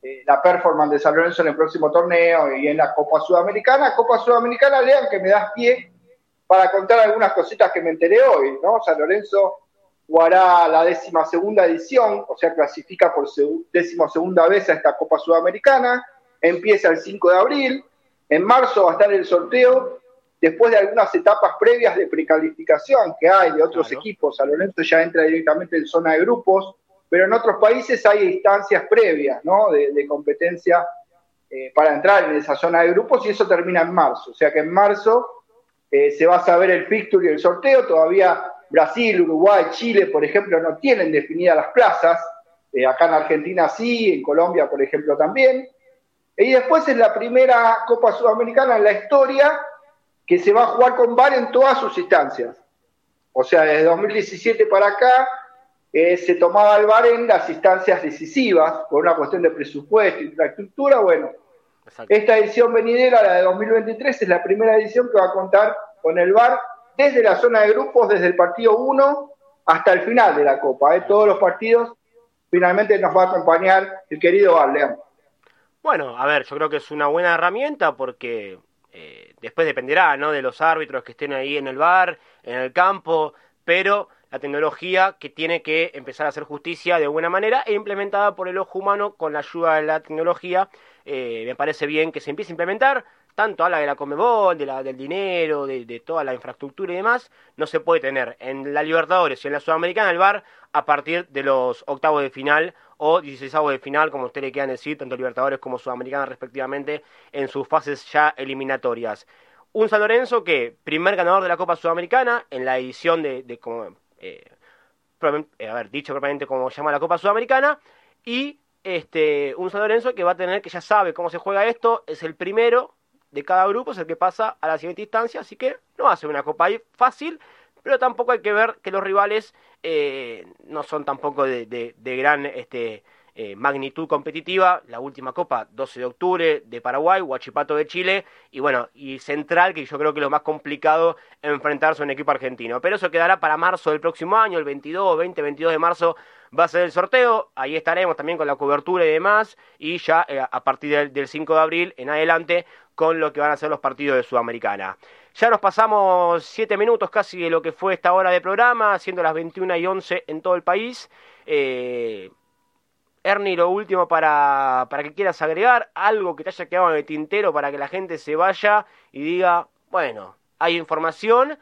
eh, la performance de San Lorenzo en el próximo torneo y en la Copa Sudamericana. Copa Sudamericana, lean que me das pie para contar algunas cositas que me enteré hoy, ¿no? San Lorenzo jugará la décima segunda edición, o sea, clasifica por décima segunda vez a esta Copa Sudamericana empieza el 5 de abril, en marzo va a estar el sorteo, después de algunas etapas previas de precalificación que hay de otros equipos, San Lorenzo ya entra directamente en zona de grupos, pero en otros países hay instancias previas ¿no? de, competencia eh, para entrar en esa zona de grupos y eso termina en marzo, o sea que en marzo eh, se va a saber el fixture y el sorteo, todavía Brasil, Uruguay, Chile, por ejemplo, no tienen definidas las plazas, eh, acá en Argentina sí, en Colombia, por ejemplo, también, y después es la primera Copa Sudamericana en la historia que se va a jugar con VAR en todas sus instancias. O sea, desde 2017 para acá eh, se tomaba el VAR en las instancias decisivas, por una cuestión de presupuesto, infraestructura. Bueno, esta edición venidera, la de 2023, es la primera edición que va a contar con el VAR desde la zona de grupos, desde el partido 1 hasta el final de la Copa. ¿eh? Todos los partidos, finalmente nos va a acompañar el querido VAR, Bueno, a ver, yo creo que es una buena herramienta porque eh, después dependerá ¿no? de los árbitros que estén ahí en el bar, en el campo, pero la tecnología que tiene que empezar a hacer justicia de buena manera e implementada por el ojo humano con la ayuda de la tecnología, eh, me parece bien que se empiece a implementar, tanto a la de la Comebol, de la, del dinero, de, toda la infraestructura y demás, no se puede tener en la Libertadores y en la Sudamericana el bar a partir de los octavos de final o 16 de final, como ustedes le quieran decir, tanto Libertadores como Sudamericana respectivamente, en sus fases ya eliminatorias. Un San Lorenzo que, primer ganador de la Copa Sudamericana, en la edición de, como, eh, eh, a dicho propiamente como llama la Copa Sudamericana, y este, un San Lorenzo que va a tener, que ya sabe cómo se juega esto, es el primero de cada grupo, es el que pasa a la siguiente instancia, así que no va a ser una Copa ahí fácil, pero tampoco hay que ver que los rivales eh, no son tampoco de, de gran este, eh, magnitud competitiva, la última copa 12 de octubre de Paraguay, Huachipato de Chile y bueno, y Central, que yo creo que es lo más complicado enfrentarse a un equipo argentino. Pero eso quedará para marzo del próximo año, el 22, 20, 22 de marzo va a ser el sorteo, ahí estaremos también con la cobertura y demás, y ya eh, a partir del, 5 de abril en adelante con lo que van a ser los partidos de Sudamericana. Ya nos pasamos 7 minutos casi de lo que fue esta hora de programa, siendo las 21 y 11 en todo el país. Eh, Ernie, lo último para, para que quieras agregar, algo que te haya quedado en el tintero para que la gente se vaya y diga, bueno, hay información,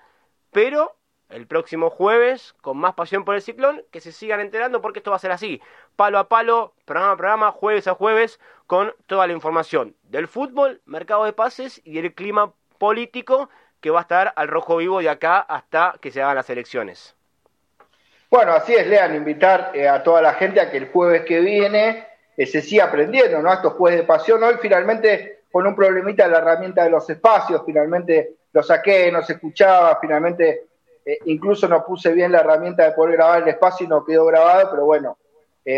pero el próximo jueves, con más pasión por el ciclón, que se sigan enterando porque esto va a ser así, palo a palo, programa a programa, jueves a jueves, con toda la información del fútbol, mercado de pases y del clima político que va a estar al rojo vivo de acá hasta que se hagan las elecciones. Bueno, así es, Lean, invitar eh, a toda la gente a que el jueves que viene eh, se siga aprendiendo, ¿no? Estos jueves de pasión. Hoy finalmente con un problemita de la herramienta de los espacios, finalmente lo saqué, no se escuchaba, finalmente eh, incluso no puse bien la herramienta de poder grabar el espacio y no quedó grabado, pero bueno,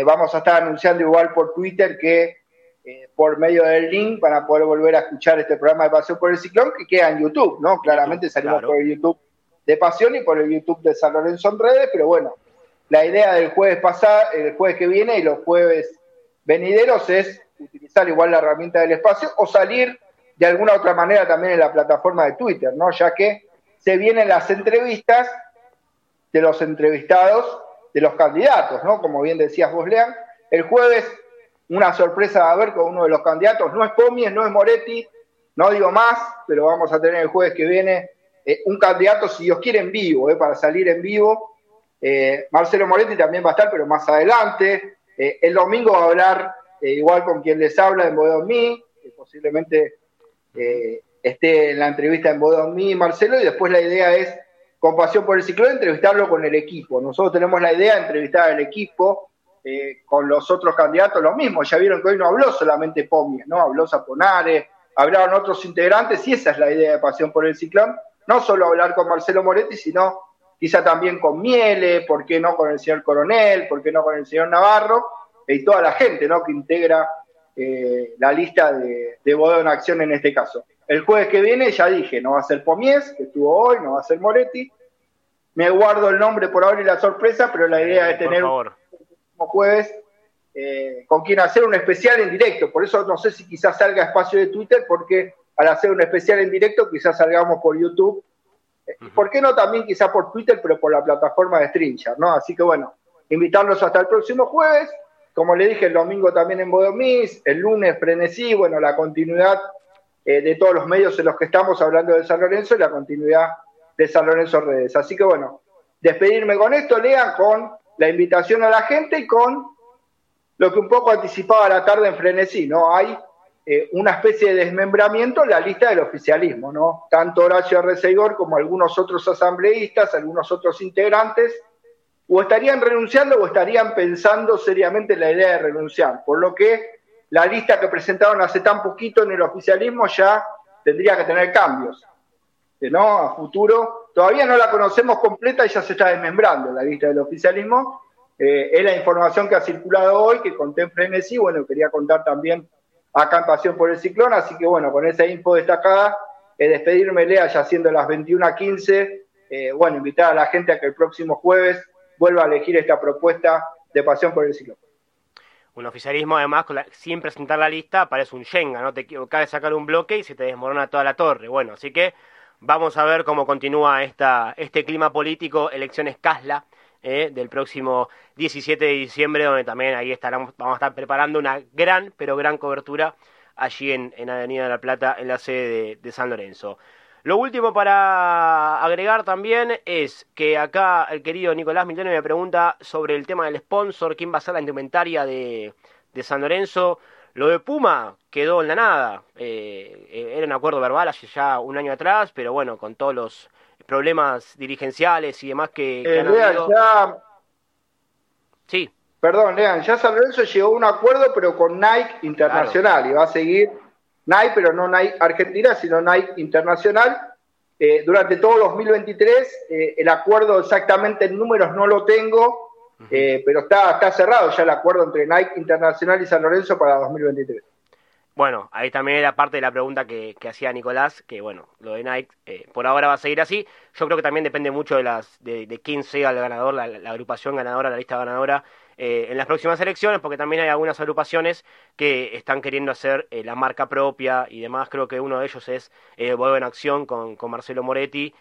vamos a estar anunciando igual por Twitter que por medio del link para poder volver a escuchar este programa de Pasión por el Ciclón que queda en YouTube, ¿no? Claramente salimos por el YouTube de Pasión y por el YouTube de San Lorenzo en redes, pero bueno, la idea del jueves pasado, el jueves que viene y los jueves venideros es utilizar igual la herramienta del espacio o salir de alguna otra manera también en la plataforma de Twitter, ¿no? Ya que se vienen las entrevistas de los entrevistados de los candidatos, ¿no? Como bien decías vos, Lean, el jueves una sorpresa a haber con uno de los candidatos, no es Pomies, no es Moretti, no digo más, pero vamos a tener el jueves que viene eh, un candidato, si Dios quiere, en vivo, eh, para salir en vivo. Eh, Marcelo Moretti también va a estar, pero más adelante. el domingo va a hablar igual con quien les habla en Bodón Me, posiblemente esté en la entrevista en Bodón Me, Marcelo, y después la idea es, con pasión por el ciclón, entrevistarlo con el equipo. Nosotros tenemos la idea de entrevistar al equipo, con los otros candidatos lo mismo. Ya vieron que hoy no habló solamente Pomies, ¿no? Habló Zaponare, hablaron otros integrantes y esa es la idea de Pasión por el Ciclón no solo hablar con Marcelo Moretti, sino quizá también con Miele, por qué no con el señor Coronel, por qué no con el señor Navarro, y toda la gente ¿no? que integra eh, la lista de, de en Acción en este caso. El jueves que viene, ya dije, no va a ser Pomies, que estuvo hoy, no va a ser Moretti. Me guardo el nombre por ahora y la sorpresa, pero la idea es tener un jueves eh, con quien hacer un especial en directo. Por eso no sé si quizás salga espacio de Twitter, porque al hacer un especial en directo, quizás salgamos por YouTube. ¿Por qué no también quizás por Twitter, pero por la plataforma de Strincher, ¿no? Así que bueno, invitarlos hasta el próximo jueves. Como le dije, el domingo también en Bodomis, el lunes frenesí, bueno, la continuidad eh, de todos los medios en los que estamos hablando de San Lorenzo y la continuidad de San Lorenzo Redes. Así que bueno, despedirme con esto, lean con la invitación a la gente y con lo que un poco anticipaba la tarde en frenesí, ¿no? Hay eh, una especie de desmembramiento en la lista del oficialismo, ¿no? Tanto Horacio Arreceigor como algunos otros asambleístas, algunos otros integrantes, o estarían renunciando o estarían pensando seriamente en la idea de renunciar, por lo que la lista que presentaron hace tan poquito en el oficialismo ya tendría que tener cambios. ¿no? A futuro. Todavía no la conocemos completa y ya se está desmembrando la lista del oficialismo. Eh, es la información que ha circulado hoy, que conté en Frenesí, bueno, quería contar también acá en Pasión por el Ciclón, así que bueno, con esa info destacada, eh, despedirme, Lea, ya siendo las 21.15, eh, bueno, invitar a la gente a que el próximo jueves vuelva a elegir esta propuesta de Pasión por el Ciclón. Un oficialismo, además, sin presentar la lista, parece un Shenga, ¿no? Te equivocas de sacar un bloque y se te desmorona toda la torre. Bueno, así que vamos a ver cómo continúa esta, este clima político, elecciones Casla, eh, del próximo 17 de diciembre, donde también ahí estaremos, vamos a estar preparando una gran, pero gran cobertura allí en, en Avenida de la Plata, en la sede de, San Lorenzo. Lo último para agregar también es que acá el querido Nicolás Milone me pregunta sobre el tema del sponsor, quién va a ser la indumentaria de, de San Lorenzo. Lo de Puma quedó en la nada. Eh, eh, era un acuerdo verbal hace ya un año atrás, pero bueno, con todos los problemas dirigenciales y demás que, eh, Ya... Sí. Perdón, Lean, ya San Lorenzo llegó a un acuerdo, pero con Nike Internacional, y va a seguir Nike, pero no Nike Argentina, sino Nike Internacional. Eh, durante todo 2023, eh, el acuerdo exactamente en números no lo tengo, pero está, está cerrado ya el acuerdo entre Nike Internacional y San Lorenzo para 2023. Bueno, ahí también era parte de la pregunta que, hacía Nicolás, que bueno, lo de Nike eh, por ahora va a seguir así. Yo creo que también depende mucho de las de, quién sea el ganador, la, agrupación ganadora, la lista ganadora eh, en las próximas elecciones, porque también hay algunas agrupaciones que están queriendo hacer eh, la marca propia y demás. Creo que uno de ellos es Vuelvo en Acción con, con Marcelo Moretti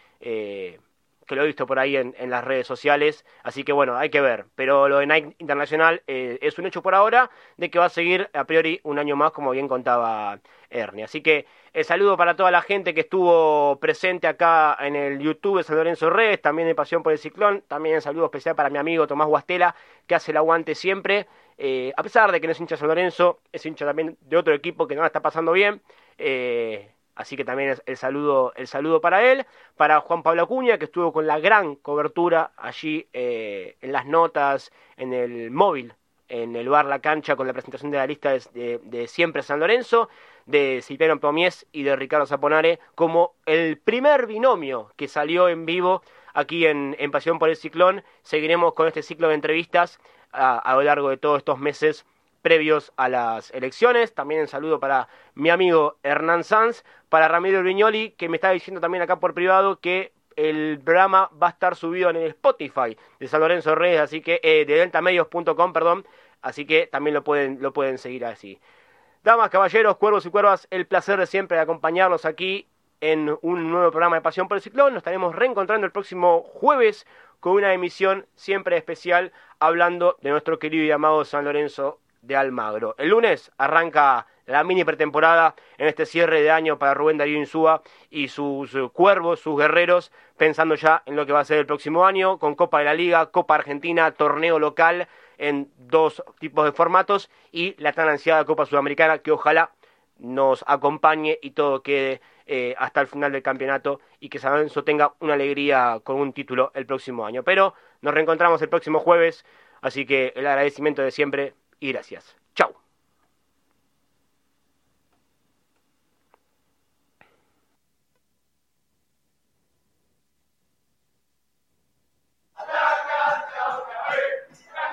que lo he visto por ahí en, las redes sociales, así que bueno, hay que ver. Pero lo de Nike Internacional eh, es un hecho por ahora de que va a seguir a priori un año más, como bien contaba Ernie. Así que el saludo para toda la gente que estuvo presente acá en el YouTube de San Lorenzo Redes, también de Pasión por el Ciclón, también un saludo especial para mi amigo Tomás Guastela, que hace el aguante siempre. Eh, a pesar de que no es hincha San Lorenzo, es hincha también de otro equipo que no la está pasando bien. Eh, Así que también el saludo, el saludo para él, para Juan Pablo Acuña, que estuvo con la gran cobertura allí eh, en las notas, en el móvil, en el bar La Cancha, con la presentación de la lista de, Siempre San Lorenzo, de Cipriano Pomies y de Ricardo Zaponare, como el primer binomio que salió en vivo aquí en, Pasión por el Ciclón. Seguiremos con este ciclo de entrevistas a lo largo de todos estos meses previos a las elecciones. También un saludo para mi amigo Hernán Sanz, para Ramiro Brignoli, que me está diciendo también acá por privado que el programa va a estar subido en el Spotify de San Lorenzo Reyes, así que eh, de deltamedios.com, perdón, así que también lo pueden, lo pueden seguir así. Damas, caballeros, cuervos y cuervas, el placer de siempre de acompañarlos aquí en un nuevo programa de Pasión por el Ciclón. Nos estaremos reencontrando el próximo jueves con una emisión siempre especial hablando de nuestro querido y amado San Lorenzo de Almagro. El lunes arranca la mini pretemporada en este cierre de año para Rubén Darío Insúa y sus cuervos, sus guerreros, pensando ya en lo que va a ser el próximo año, con Copa de la Liga, Copa Argentina, torneo local en dos tipos de formatos y la tan ansiada Copa Sudamericana que ojalá nos acompañe y todo quede eh, hasta el final del campeonato y que San Lorenzo tenga una alegría con un título el próximo año. Pero nos reencontramos el próximo jueves, así que el agradecimiento de siempre y gracias. Chao.